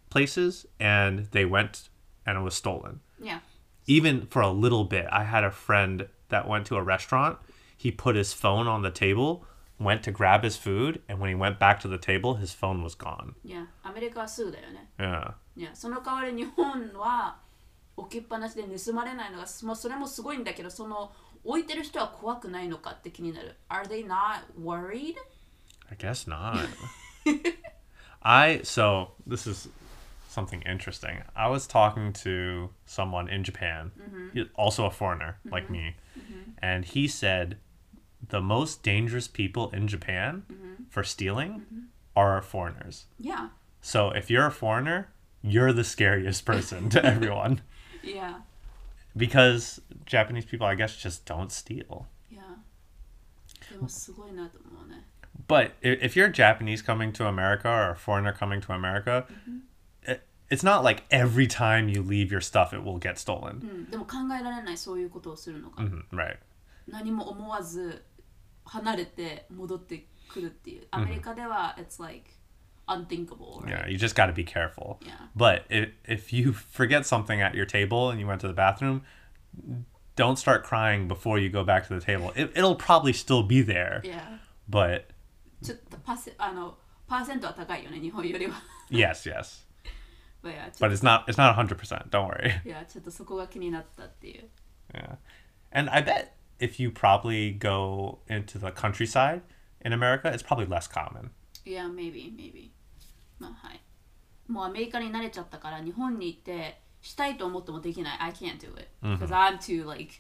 places and they went and it was stolen. Yeah. Even for a little bit, I had a friend that went to a restaurant. He put his phone on the table, went to grab his food, and when he went back to the table, his phone was gone. いや、アメリカはすぐだよね。 Yeah. いや、その代わり日本は 置きっぱなしで盗まれないのが、もうそれもすごいんだけど、その置いてる人は怖くないのかって気になる。Are they not worried? I guess not. I so this is something interesting. I was talking to someone in Japan, he- also a foreigner like me, and he said the most dangerous people in Japan for stealing are foreigners. Yeah. So if you're a foreigner, you're the scariest person to everyone Yeah. because Japanese people, I guess, just don't steal. Yeah. でもすごいなと思うね。 But i- if you're Japanese coming to America or a foreigner coming to America, it, it's not like every time you leave your stuff it will get う stolen. ん、でも考えられないそういうことをするのが、 Mhm, right. 何も思わず離れて戻ってくるっていう。アメリカでは、it's like unthinkable. Right? Yeah, you just got to be careful. Yeah. But if, if you forget something at your table and you went to the bathroom, don't start crying before you go back to the table. It, it'll probably still be there, Yeah. but ちょっとパセあのパーセントは高いよね、日本よりは。 yes, yes. いやちょ But it's not it's not 100%. Don't worry. いやちょっとそこが気になったっていう。 Yeah. And I bet if you probably go into the countryside in America, it's probably less common. いや、maybe, maybe. まあはい。もうアメリカに慣れちゃったから、日本に行ってしたいと思ってもできない。I can't do it. Because I'm too, like,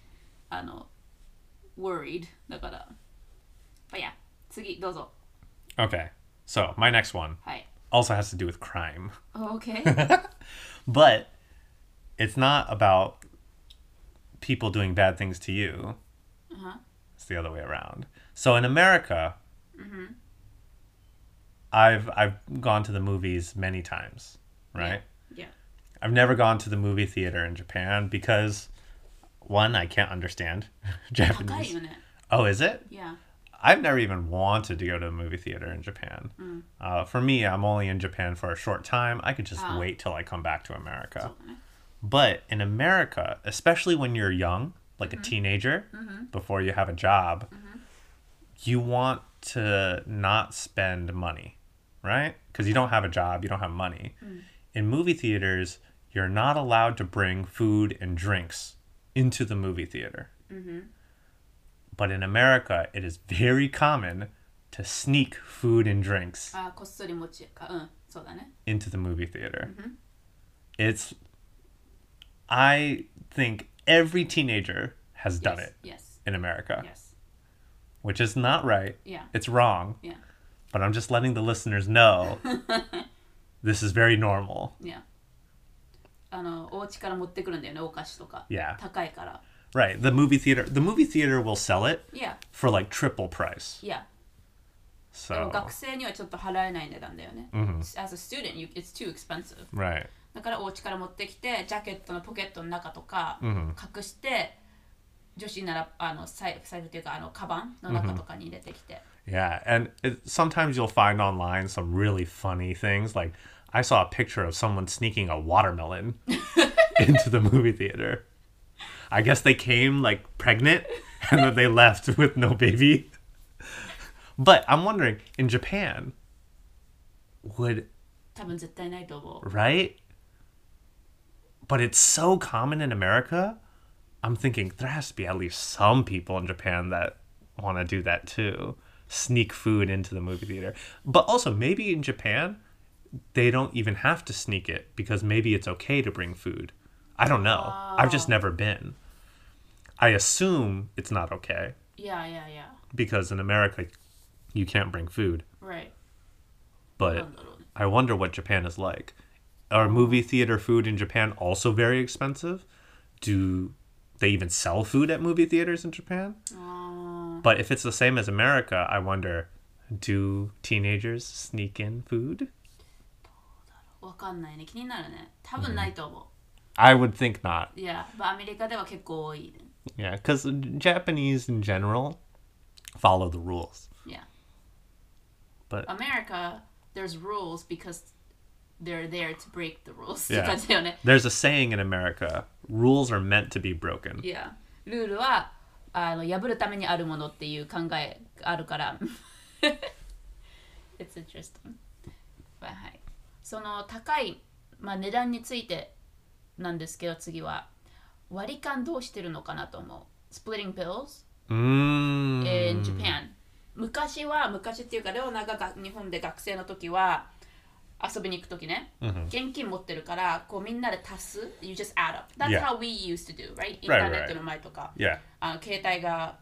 あの、worried. だから。But yeah, 次、どうぞ。 Okay. So, my next one はい。 also has to do with crime. OK? But it's not about people doing bad things to you. Uh-huh. It's the other way around. So in America, I've I've gone to the movies many times, right? Yeah. yeah. I've never gone to the movie theater in Japan because one, I can't understand Japanese. Oh, is it? Yeah. I've never even wanted to go to a movie theater in Japan. Mm. Uh, for me, I'm only in Japan for a short time. I could just uh, wait till I come back to America. But in America, especially when you're young, like mm-hmm. a teenager, mm-hmm. before you have a job, mm-hmm. you want to not spend money right? Because you don't have a job, you don't have money. Mm. In movie theaters, you're not allowed to bring food and drinks into the movie theater. Mm-hmm. But in America, it is very common to sneak food and drinks into the movie theater. Mm-hmm. It's, I think every teenager has done yes, it yes. in America. Yes. Which is not right. Yeah. It's wrong. Yeah but I'm just letting the listeners know this is very normal. yeah あのお家から持ってくるんだよねお菓子とか Yeah. 高いから Right. The movie theater, the movie theater will sell it yeah for like triple price. yeah でも So, 学生にはちょっと払えない値段だよね、As a student you, it's too expensive right. だからお家から持ってきてジャケットのポケットの中とかん隠して、女子ならあの財財布っていうかあのカバンの中とかに入れてきて、Yeah, and it, sometimes you'll find online some really funny things. Like I saw a picture of someone sneaking a watermelon into the movie theater. I guess they came like pregnant and then they left with no baby. But I'm wondering in Japan, would right? But it's so common in America. I'm thinking there has to be at least some people in Japan that want to do that too sneak food into the movie theater. But also, maybe in Japan, they don't even have to sneak it because maybe it's okay to bring food. I don't know. Uh, I've just oh. never been. I assume it's not okay. Yeah, yeah, yeah. Because in America, you can't bring food. Right. But I wonder what Japan is like. Are movie theater food in Japan also very expensive? Do they even sell food at movie theaters in Japan? Oh, But if it's the same as America, I wonder do teenagers sneak in food? ーわかんないね気になるね多分ないと思う、 I would think not. いや、まあ、アメリカでは結構多いね Yeah, because Japanese in general follow the rules. いや But America there's rules because they're there to break the rules って Yeah. 感じだよね there's a saying in America rules are meant to be broken. いやルールは あの破るためにあるものっていう考えがあるから。It's interesting、まあはい、その高い、まあ、値段についてなんですけど次は。割り勘どうしてるのかなと思う。Splitting bills Mm. in Japan 昔は昔っていうかレオナがが日本で学生の時は遊びに行く時ね、現金持ってるからこうみんなで足す。You just add up. That's Yeah. how we used to do right? イン Right, ターネットの前とか、Yeah, あの携帯が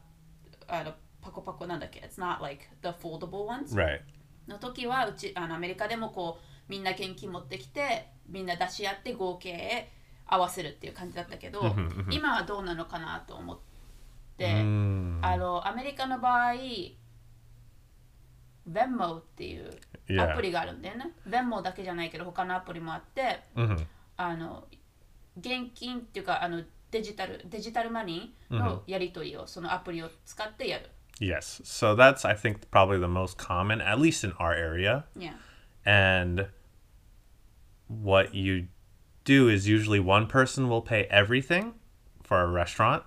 あのパコパコなんだっけ？It's not like the foldable ones、right. の時はうちあのアメリカでもこうみんな現金持ってきてみんな出し合って合計合わせるっていう感じだったけど今はどうなのかなと思って、Mm. あのアメリカの場合 Venmo っていう Yeah. アプリがあるんだよね、Venmo だけじゃないけど他のアプリもあって、 Mhm. あの現金っていうかあのデジタルデジタルマニーのやり取りをそのアプリを使ってやる。 Yes. So that's, I think, probably the most common, at least in our area. Yeah. And what you do is usually one person will pay everything for a restaurant,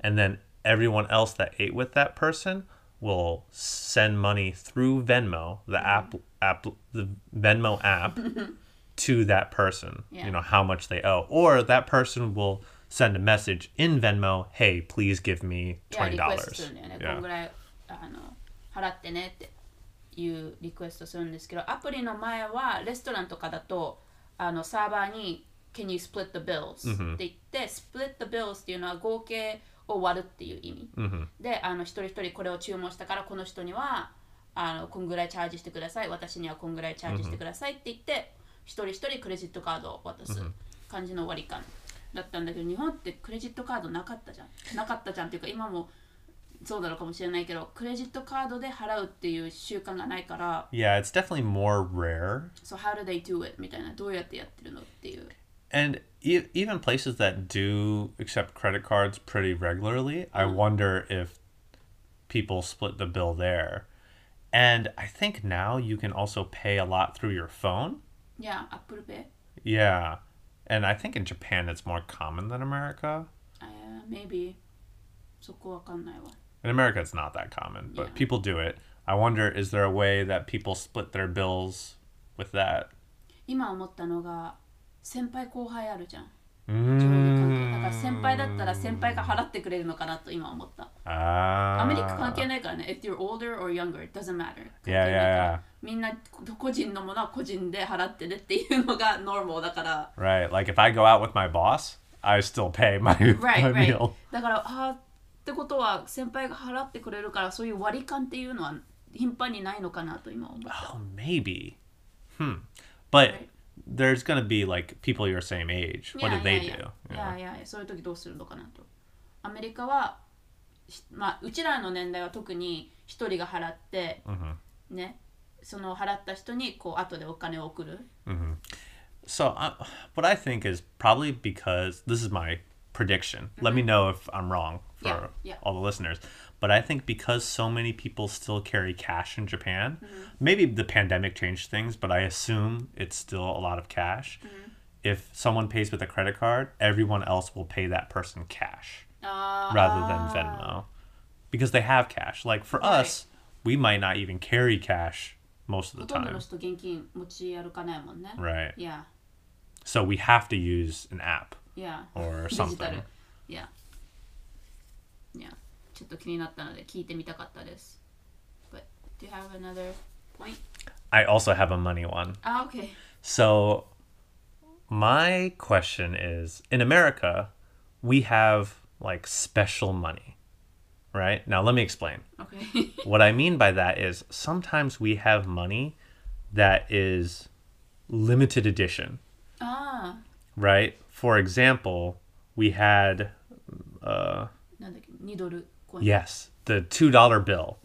and then everyone else that ate with that person will send money through Venmo, the app, app, the Venmo app, to that person. Yeah. You know how much they owe, or that person will send a message in Venmo, "Hey, please give me いや twenty リクエスト dollars." するんだよね。こんぐらいあの払ってねっていうリクエストするんですけど、アプリの前はレストランとかだとあのサーバーに Can you split the bills?、って言って、split the bills っていうのは合計 を割るっていう意味。で、あの一人一人これを注文したからこの人にはあのこんぐらいチャージしてください、私にはこんぐらいチャージしてくださいって言って、一人一人クレジットカードを渡す感じの割り勘だったんだけど、日本ってクレジットカードなかったじゃん。なかったじゃんっていうか今もそうなのかもしれないけど、クレジットカードで払うっていう習慣がないから、Yeah, it's definitely more rare. So how do they do it? みたいな、どうやってやってるのっていう。And e- even places that do accept credit cards pretty regularly, I wonder if people split the bill there. And I think now you can also pay a lot through your phone. いや、Apple Pay? Yeah. And I think in Japan it's more common than America. Uh, maybe. そこわかんないわ。 In America it's not that common, but Yeah. people do it. I wonder is there a way that people split their bills with that? 今思ったのが、 先輩後輩あるじゃん,だから先輩だったら先輩が払ってくれるのかなと今思った。あアメリカ関係ないからね。If you're older it doesn't matter 関係いから。やみんな個人のものは個人で払ってるっていうのがノーマルだから。Right. Like if I go out with my boss I still pay my, right, right. だからあってことは先輩が払ってくれるからそういう割り勘っていうのは頻繁にないのかなと今思、maybe. Hmm. But there's gonna be like people your same age. What do they do? いやいやいやそういう時どうするのかなと。アメリカは、ひまあ、うちらの年代は特に一人が払って、ね、その払った人にこう後でお金を送る。 So, uh, what I think is probably because this is my prediction. Let me know if I'm wrong for Mm-hmm. Yeah, yeah. all the listeners. But I think because so many people still carry cash in Japan, mm-hmm. maybe the pandemic changed things, but I assume it's still a lot of cash. Mm-hmm. If someone pays with a credit card, everyone else will pay that person cash uh, rather than Venmo because they have cash. Like for right. us, we might not even carry cash most of the time. Right. Yeah. So we have to use an app. Yeah. Or something. yeah. Yeah. いや、ちょっと気になったので聞いてみたかったです。But do you have another point? I also have a money one. あ、OK。 So, my question is in America, we have like special money, right? Now, let me explain. OK。 What I mean by that is sometimes we have money that is limited edition, あ right? For example, we had, uh, あ、なんだっけ、2ドル コイン。 yes, the $2 bill.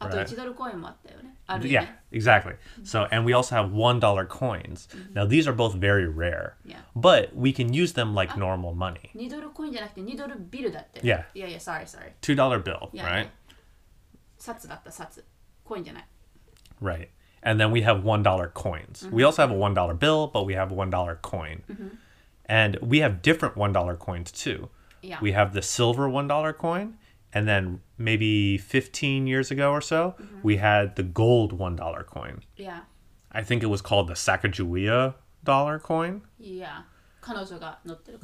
あと right. 1ドルコインもあったよね。ある Yeah, よね。 exactly. So, and we also have $1 coins. Now, these are both very rare, Yeah. but we can use them like normal money. 2ドルコインじゃなくて2ドルビルだって。 Yeah. いやいや、sorry, sorry。 $2 bill, Yeah, right? 札だった、札。コインじゃない。 Right. And then we have $1 coins. We also have a $1 bill, but we have a $1 coin. And we have different $1 coins too. Yeah. We have the silver $1 coin, and then maybe 15 years ago or so, mm-hmm. we had the gold $1 coin. Yeah. I think it was called the Sacagawea dollar coin. Yeah.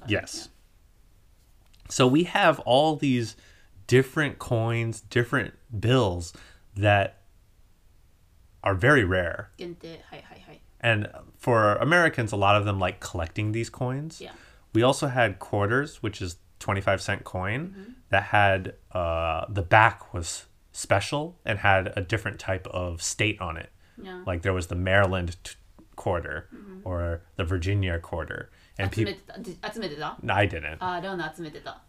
Yes. So we have all these different coins, different bills that are very rare. And for Americans, a lot of them like collecting these coins. Yeah. We also had quarters, which is 25 cent coin. Mm-hmm that had uh, the back was special and had a different type of state on it. Yeah. Like there was the Maryland t- quarter mm-hmm. or the Virginia quarter. And people. No, I didn't.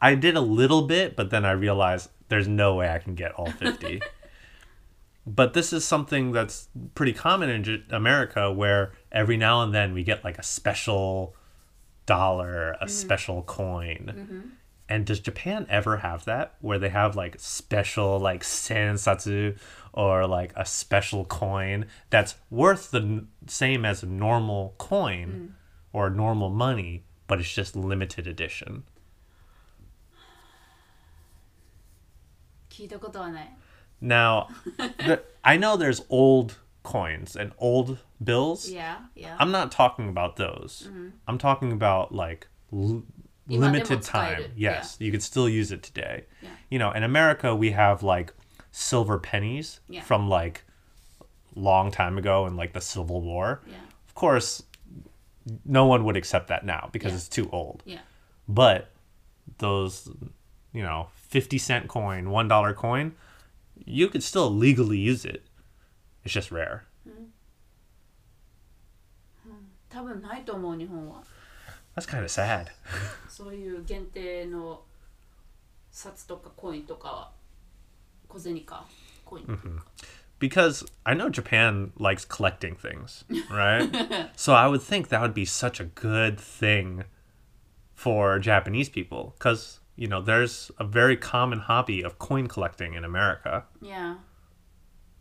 I did a little bit, but then I realized there's no way I can get all 50. but this is something that's pretty common in America where every now and then we get like a special dollar, a mm-hmm. special coin. Mm-hmm. And does Japan ever have that where they have like special like sensatsu or like a special coin that's worth the n- same as a normal coin or normal money, but it's just limited edition? 聞いたことはない。 Now, the, I know there's old coins and old bills. いや、いや。 I'm not talking about those. I'm talking about like l- 今でも limited 使える。 time. Yes, you could still use it today. Yeah. You know, in America we have like silver pennies Yeah. from like long time ago in like the Civil War. Yeah. Of course, no one would accept that now because Yeah. it's too old. いや。 But those, you know, 50 cent coin, $1 coin, you could still legally use it. It's just rare. 多分ないと思う、日本は。 That's kind of sad. そういう限定の札とかコインとかは小銭かコイン、 Because I know Japan likes collecting things, right? so I would think that would be such a good thing for Japanese people. Because, you know, there's a very common hobby of coin collecting in America. Yeah.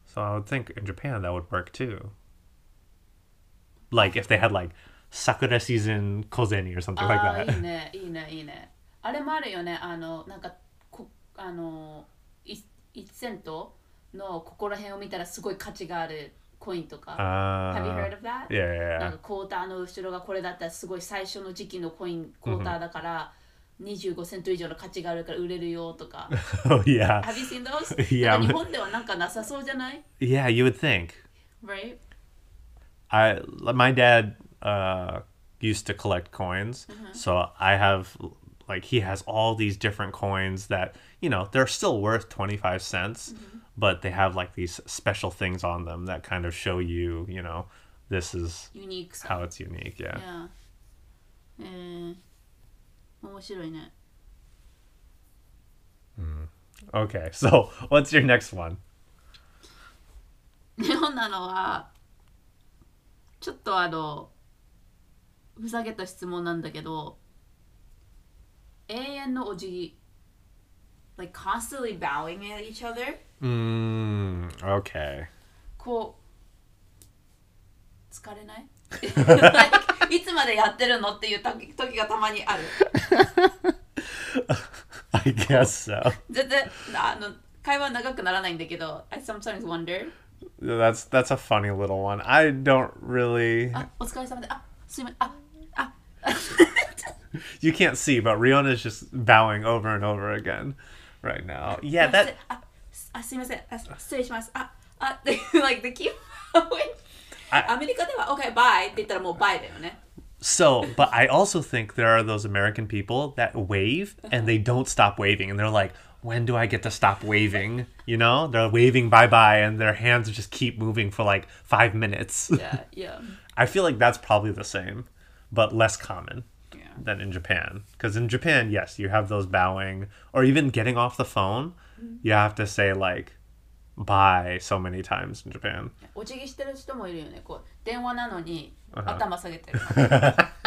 So I would think in Japan that would work too. Like if they had like Sakura season kozeni or something like that. いいねいいねいいねあれもあるよねあのなんかこあのい1セントのここら辺を見たらすごい価値があるコインとか Have you heard Uh, of that? yeah, yeah, なん.かクォーターの後ろがこれだったらすごい最初の時期のコインクォーターだから25セント以上の価値があるから売れるよとか Oh yeah. Have you seen those? Yeah, 日本ではなんかなさそうじゃない？Yeah, you would think. Right? I my dad uh used to collect coins. So I have like he has all these different coins that, you know, they're still worth 25 cents, but they have like these special things on them that kind of show you, you know, this is ユニークさ how it's unique, yeah. いやえー、面白いね Okay. So, what's your next one? 日本なのはちょっとあの ふざけた質問なんだけど永遠のお辞儀 like constantly bowing at each other Mm, okay. こう疲れない Like いつまでやってるのっていう時時がたまにある I guess so. 全然あの会話長くならないんだけど I sometimes wonder That's that's a funny little one. I don't really あお疲れ様であすいませんああ You can't see, but Riona's just bowing over and over again right now. Yeah, that あすあすいませんあ失礼しますああって like the keep going あアメリカでは OK bye って言ったらもう bye だよね so, but I also think there are those American people that wave and they don't stop waving and they're like, "When do I get to stop waving?" You know? They're waving bye-bye and their hands just keep moving for like 5 minutes. yeah yeah I feel like that's probably the same, but less common. yeah than in Japan. Because in Japan, yes, you have those bowing or even getting off the phone. You have to say like bye so many times in Japan. お辞儀してる人もいるよねこう電話なのにあは頭下げてる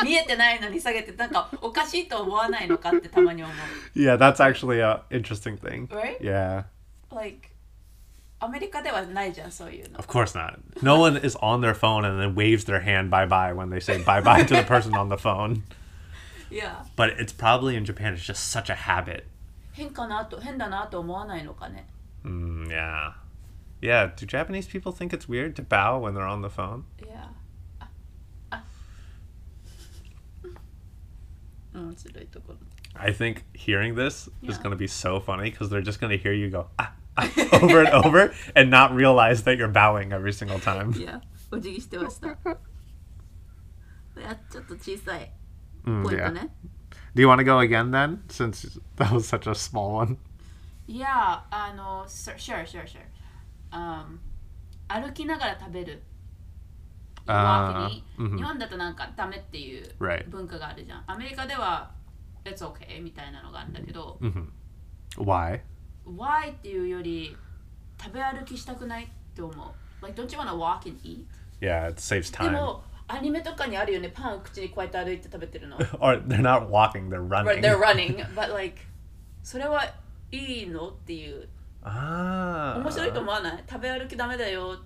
見えてないのに下げてなんかおかしいと思わないのかってたまに思う Yeah, that's actually a interesting thing. Right? Yeah. like アメリカではないじゃんそういうの Of course not. No one is on their phone and then waves their hand bye bye when they say bye bye to the person on the phone. いや But it's probably in Japan, it's just such a habit. 変かなと変だなと思わないのかね Mm, yeah. Yeah, do Japanese people think it's weird to bow when they're on the phone? いやああ面白いところ I think hearing this is Yeah. going to be so funny because they're just going to hear you go ah, ah, over and over and not realize that you're bowing every single time. いやお辞儀してましたいやちょっと小さい Mm, ポイン yeah. トね Do you want to go again then, since that was such a small one? いやあの sure sure sure sure、um, 歩きながら食べるあー walking うん日本だとなんかダメっていう Right. 文化があるじゃんアメリカでは It's okay みたいなのがあるんだけど、 Why? Why っていうより食べ歩きしたくないって思う Like don't you wanna walk and eat? Yeah, it saves で time. もアニメとかにあるよねパンを口にこうやって歩いて食べてるの Or they're not walking, they're running. They're running but like それはいいのっていう Ah. 面白いと思わない食べ歩きダメだよ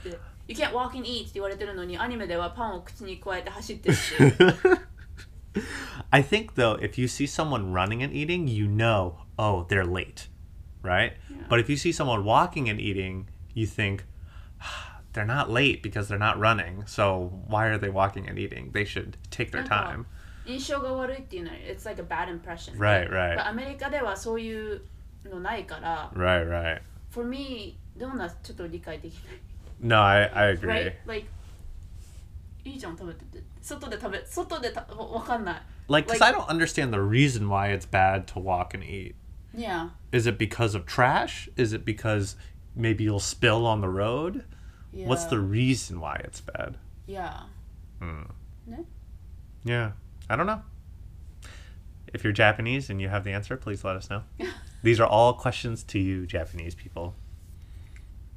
って You can't walk and eat って言われてるのにアニメではパンを口に加えて走ってるって I think though, if you see someone running and eating, you know, oh, they're late, right? But if you see someone walking and eating, you think "Ah, they're not late because they're not running. So why are they walking and eating? They should take their なんか time. 印象が悪いっていうのは It's like a bad impression Right, right. アメリカではそういうのないから Right, right. For me どうなちょっと理解できない No, I, I agree. Right? Like いいじゃん食べてて外で食べ外でたわわかんない Like, because Like- I don't understand the reason why it's bad to walk and eat. Yeah Is it because of trash? Is it because maybe you'll spill on the road? What's the reason why it's bad? Yeah ね Yeah, I don't know. If you're Japanese and you have the answer, please let us know. These are all questions to you, Japanese people.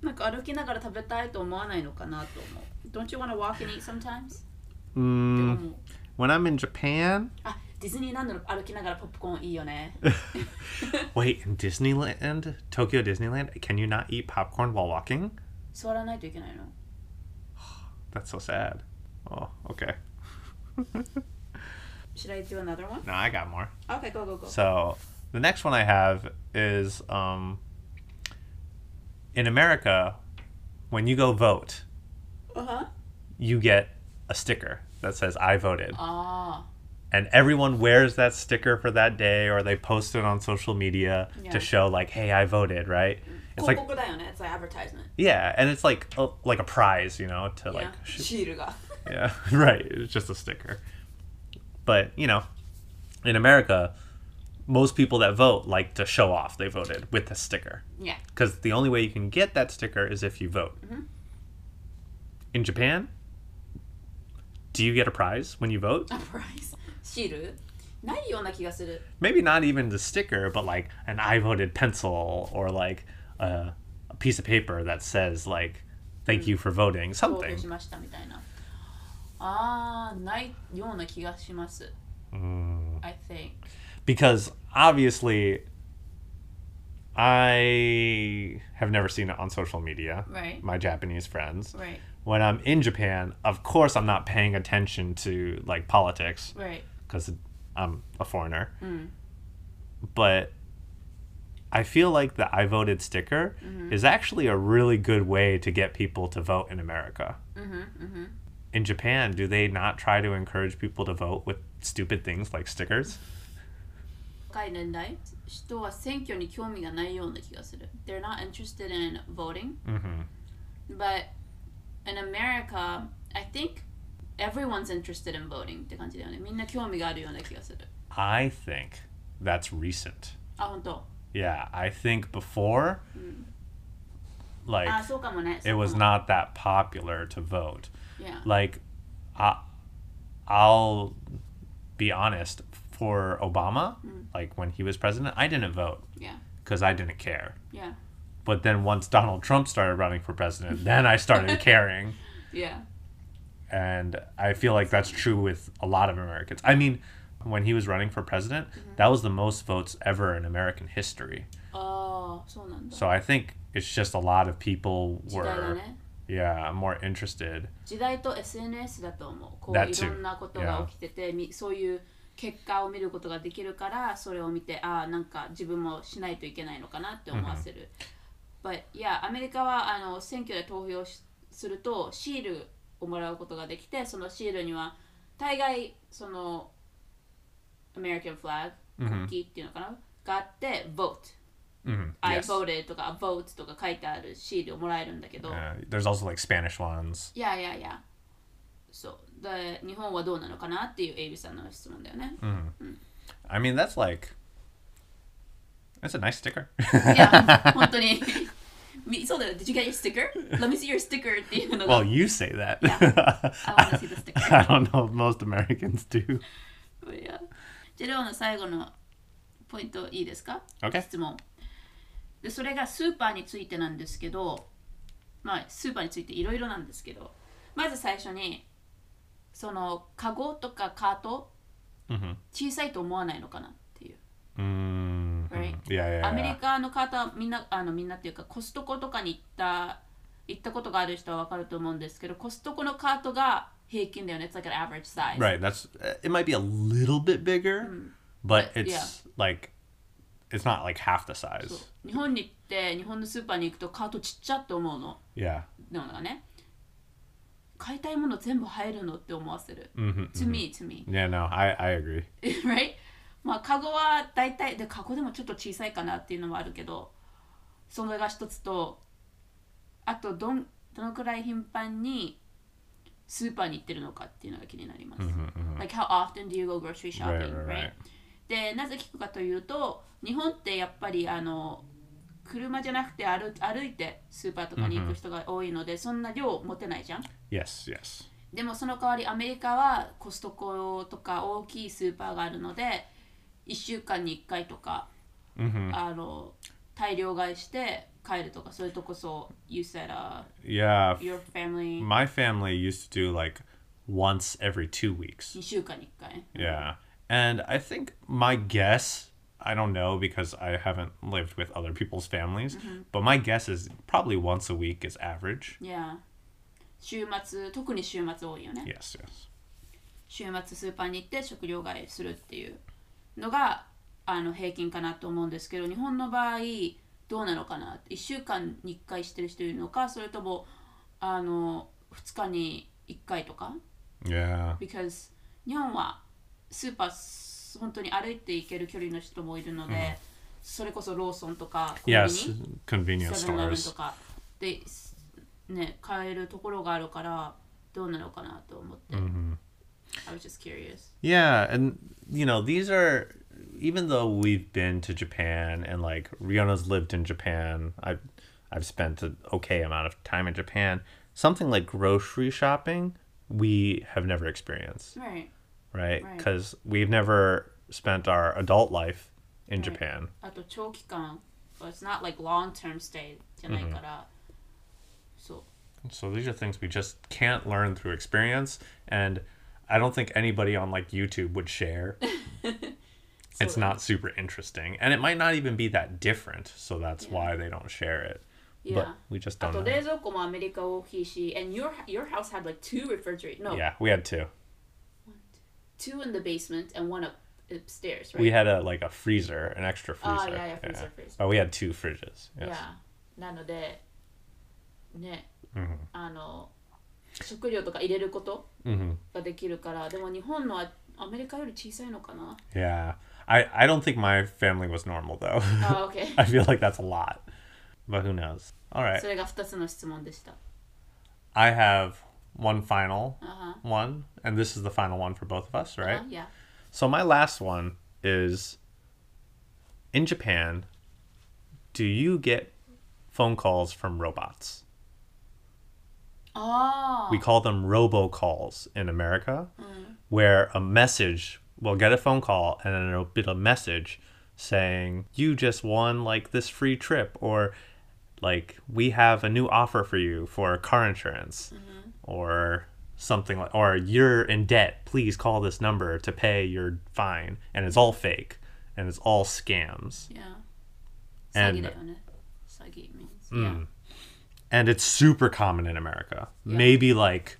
なんか歩きながら食べたいと思わないのかなと思う Don't you wanna walk and eat sometimes? って Mm, 思う when I'm in Japan, あ ディズニーランドの歩きながらポップコーンいいよね Wait, in Disneyland, Tokyo Disneyland, can you not eat popcorn while walking? 座らないといけないの That's so sad. Oh, okay. Should I do another one? No, I got more. Okay, go go go So the next one I have is um, in America, when you go vote, あは you get a sticker that says "I voted," あ and everyone wears that sticker for that day or they post it on social media yeah. to show like hey i voted right? It's like it's advertisement. Yeah and it's like a, like a prize you know to yeah. like sh- yeah right. It's just a sticker. But you know in america most people that vote like to show off they voted with a sticker. Yeah. Because the only way you can get that sticker is if you vote. Mm-hmm. in japan do you get a prize when you vote? A prize? シールないような気がする Maybe not even the sticker, but like an I voted pencil or like a, a piece of paper that says, like, thank you for voting, 投票 something. しましたみたいなあーないような気がします I think because obviously I have never seen it on social media. Right. My Japanese friends. right When I'm in Japan, of course I'm not paying attention to like politics right because I'm a foreigner. But I feel like the I voted sticker is actually a really good way to get people to vote in America. In Japan, do they not try to encourage people to vote with stupid things like stickers? 若い年代人は選挙に興味がないような気がする They're not interested in voting but in America I think everyone's interested in voting って感じだよねみんな興味があるような気がする I think that's recent. あ本当 Yeah, I think before, like, あそうかもね it was そうかも not that popular to vote. yeah Like, I, I'll be honest, for Obama, like when he was president, I didn't vote yeah because I didn't care. yeah But then once Donald Trump started running for president, then I started caring. yeah And I feel like that's true with a lot of Americans. I mean, when he was running for president, that was the most votes ever in American history. ああそうなんだ So I think it's just a lot of people 時代だ were, ね yeah, more interested. 時代と SNS だと思うこう That い too. ろんなことが起きてて、みそういう結果を見ることができるからそれを見てああなんか自分もしないといけないのかなって思わせる。But yeah アメリカはあの選挙で投票しするとシール をもらうことができてそのシールには大概その American flag 国旗っていうのかな、があって vote Mhm, I yes. voted とか vote とか書いてあるシールをもらえるんだけど、Uh, there's also like Spanish ones. いやいやいや。そう。で、日本はどうなのかなっていうエイビさんの質問だよね。I mean, that's like, that's a nice sticker. いや、本当に。みそうだよ。Did you get your sticker? Let me see your sticker っていうのが。well, you say that. Yeah. I wanna see the sticker. I don't know if most Americans do. いやじゃあ、レオの最後のポイントいいですか Okay. 質問。で、それがスーパーについてなんですけど、まあ、スーパーについていろいろなんですけど、まず最初に、その、カゴとかカート、Mhm. 小さいと思わないのかなっていう。Mm, Right. Yeah, yeah, アメリ yeah. カの方はみんなあのみんなっていうかコストコとかに行った行ったことがある人は分かると思うんですけどコストコのカートが平均だよね It's like an average size Right. That's uh, it. Might be a little bit bigger, but it's yeah. like it's not like half the size. 日本に行って日本のスーパーに行くとカートちっちゃって思うの Yeah. のがね買いたいもの全部入るのって思わせる、Mhm, to me to me Yeah. No, I I agree. right まあカゴは大体でカゴでもちょっと小さいかなっていうのもあるけどそれが一つとあとどんどのくらい頻繁にスーパーに行ってるのかっていうのが気になります。Like how often do you go grocery shopping, Right, right, right. でなぜ聞くかというと日本ってやっぱりあの車じゃなくて歩歩いてスーパーとかに行く人が多いので、そんな量持てないじゃん？Yes. Yes. でもその代わりアメリカはコストコとか大きいスーパーがあるので1週間に1回とか、あの大量買いして帰るとかそれとこそ You said、uh, Yeah. your family My family used to do like once every two weeks. 2週間に1回 Yeah. And I think my guess, I don't know because I haven't lived with other people's families, but my guess is probably once a week is average. Yeah 週末特に週末多いよね Yes, yes. 週末スーパーに行って食料買いするっていうのがあの平均かなと思うんですけど日本の場合どうなのかな？1週間に1回してる人いるのか？それともあの2日に1回とか？Yeah. because 日本はスーパー本当に歩いて行ける距離の人もいるので、それこそローソンとかコンビニ？Yes, convenience セブンイレブンと.か。でね買えるところがあるからどうなのかなと思って、I was just curious Yeah, and you know, these are even though we've been to Japan and like Riona's lived in Japan, I've I've spent an okay amount of time in Japan. Something like grocery shopping, we have never experienced, right right? Right. Because we've never spent our adult life in Right. Japan. あと長期間 but it's not like long term stay じゃないから、そう So these are things we just can't learn through experience, and I don't think anybody on like YouTube would share. it's So- not super interesting, and it might not even be that different, so that's Yeah. why they don't share it. Yeah. But we just あ don't と know. 冷蔵庫もアメリカ大きいし and your, your house had like two refrigerators no Yeah, we had two. two in the basement and one up upstairs right We had a like a freezer, an extra Ah, freezer. yeah, yeah, freezer, freezer. But we had two fridges. Yes. Yeah. なのでね、 Mhm. あの 食料とか入れること hmm ができるからでも日本のはアメリカより小さいのかな Yeah. I I don't think my family was normal though. あ OK I feel like that's a lot, but who knows? All right. それが2つの質問でした I have one final あ one, and this is the final one for both of us, は right? いや So my last one is in Japan, do you get phone calls from robots? We call them robocalls in America, mm. where a message, will get a phone call and then it'll be a message saying, You just won like this free trip, or like we have a new offer for you for car insurance, mm-hmm. or something like, or you're in debt, please call this number to pay your fine. And it's all fake and it's all scams. Yeah. And, means. Mm, yeah and it's super common in America. Yeah. Maybe like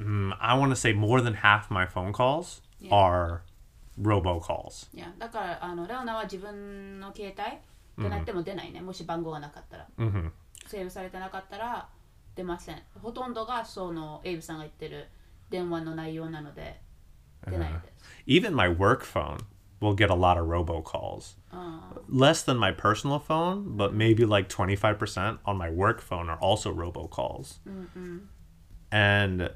mm, I want to say more than half my phone calls Yeah. are robocalls. いやだからあのレオナは自分の携帯でなっても出ないね、もし番号がなかったら hmm セーブされてなかったら出ませんほとんどがそのエイブさんが言ってる電話の内容なので出ないです、 Even my work phone will get a lot of robocalls. あ Less than my personal phone, but maybe like 25% on my work phone are also robocalls. Mm-hmm. And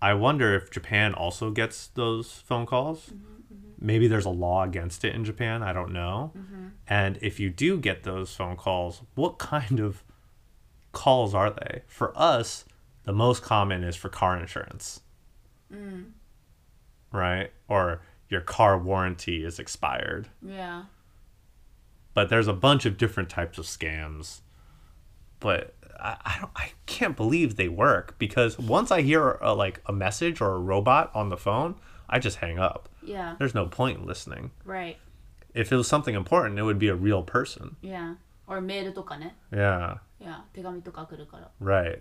I wonder if Japan also gets those phone calls. Mm-hmm, mm-hmm. Maybe there's a law against it in Japan. I don't know. And if you do get those phone calls, what kind of calls are they? For us, the most common is for car insurance. Mm. Right? Or your car warranty is expired. いや But there's a bunch of different types of scams. But I, I don't I can't believe they work because once I hear a, like a message or a robot on the phone, I just hang up. いや There's no point in listening. right If it was something important, it would be a real person. いや or メールとかね Yeah, いや手紙とか来るから right.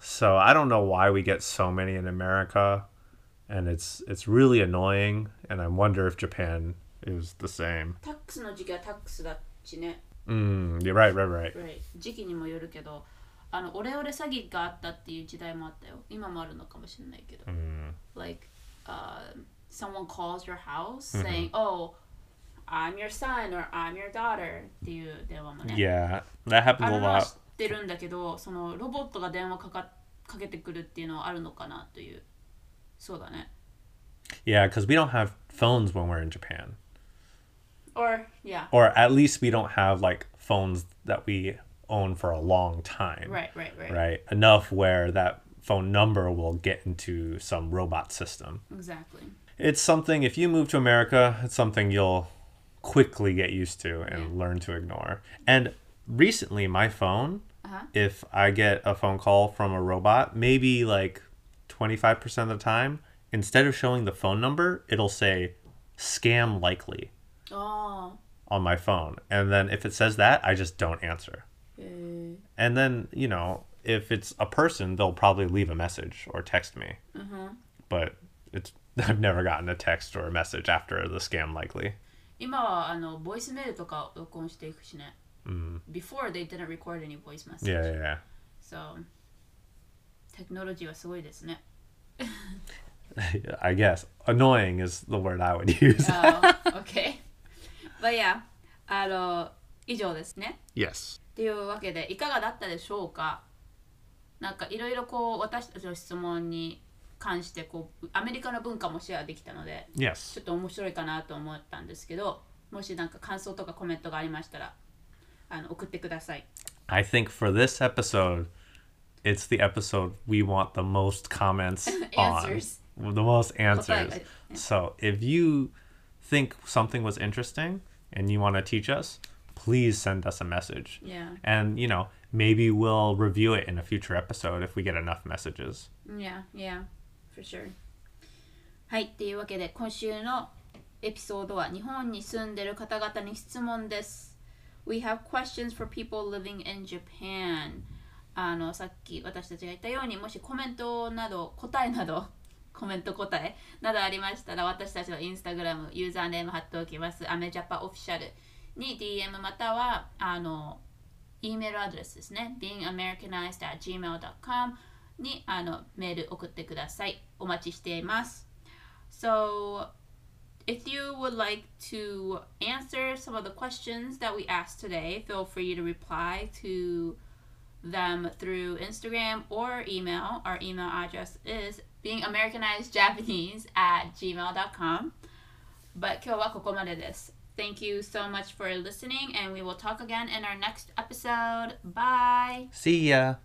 So I don't know why we get so many in America, and it's it's really annoying. And I wonder if Japan is the same. タックスの時期はタックスだしね Mm, you're right, right, right. right 時期にもよるけどあのオレオレ詐欺があったっていう時代もあったよ今もあるのかもしれないけど、like、uh, someone calls your house saying oh I'm your son or I'm your daughter っていう電話もね Yeah, that happens あ a るのは知 lot. ってるんだけどそのロボットが電話かかかけてくるっていうのはあるのかなという そうだね Yeah, because we don't have phones when we're in Japan. or yeah Or at least we don't have like phones that we own for a long time. right right right, Right? Enough where that phone number will get into some robot system. exactly It's something, if you move to America, it's something you'll quickly get used to and Yeah. learn to ignore. And recently, my phone, Uh-huh. if I get a phone call from a robot, maybe like 25% of the time, instead of showing the phone number, it'll say scam likely あ on my phone. And then if it says that, I just don't answer. あへえ And then, you know, if it's a person, they'll probably leave a message or text me. But it's I've never gotten a text or a message after the scam likely. 今はあのボイスメールとか録音していくしね。Before they didn't record any voice message. Yeah, yeah, So テクノロジーはすごいですね。I guess annoying is the word I would use. ああ、OK。But yeah, あの、以上ですね。yes. っていうわけでいかがだったでしょうか？なんかいろいろこう私たちの質問に関してこうアメリカの文化もシェアできたので Yes. ちょっと面白いかなと思ったんですけどもしなんか感想とかコメントがありましたらあの送ってください I think for this episode, it's the episode we want the most comments Answers. on. The most answers. 答えが- So if you think something was interesting and you want to teach us, please send us a message. Yeah. And, you know, maybe we'll review it in a future episode if we get enough messages. Yeah, yeah, for sure. はい、っていうわけで今週のエピソードは日本に住んでる方々に質問です。We have questions for people living in Japan. あの、さっき私たちが言ったようにもしコメントなど答えなどコメント答えなどありましたら私たちのインスタグラムユーザーネーム貼っておきます。アメジャパオフィシャルに DM またはあの E メールアドレスですね。beingamericanized.gmail.com にあのメール送ってください。お待ちしています。So, if you would like to answer some of the questions that we asked today, feel free to reply to them through Instagram or email. Our email address is beingamericanizedjapanese at gmail.com. But this. Thank you so much for listening, and we will talk again in our next episode. Bye. See ya.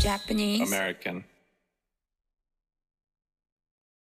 Japanese. American.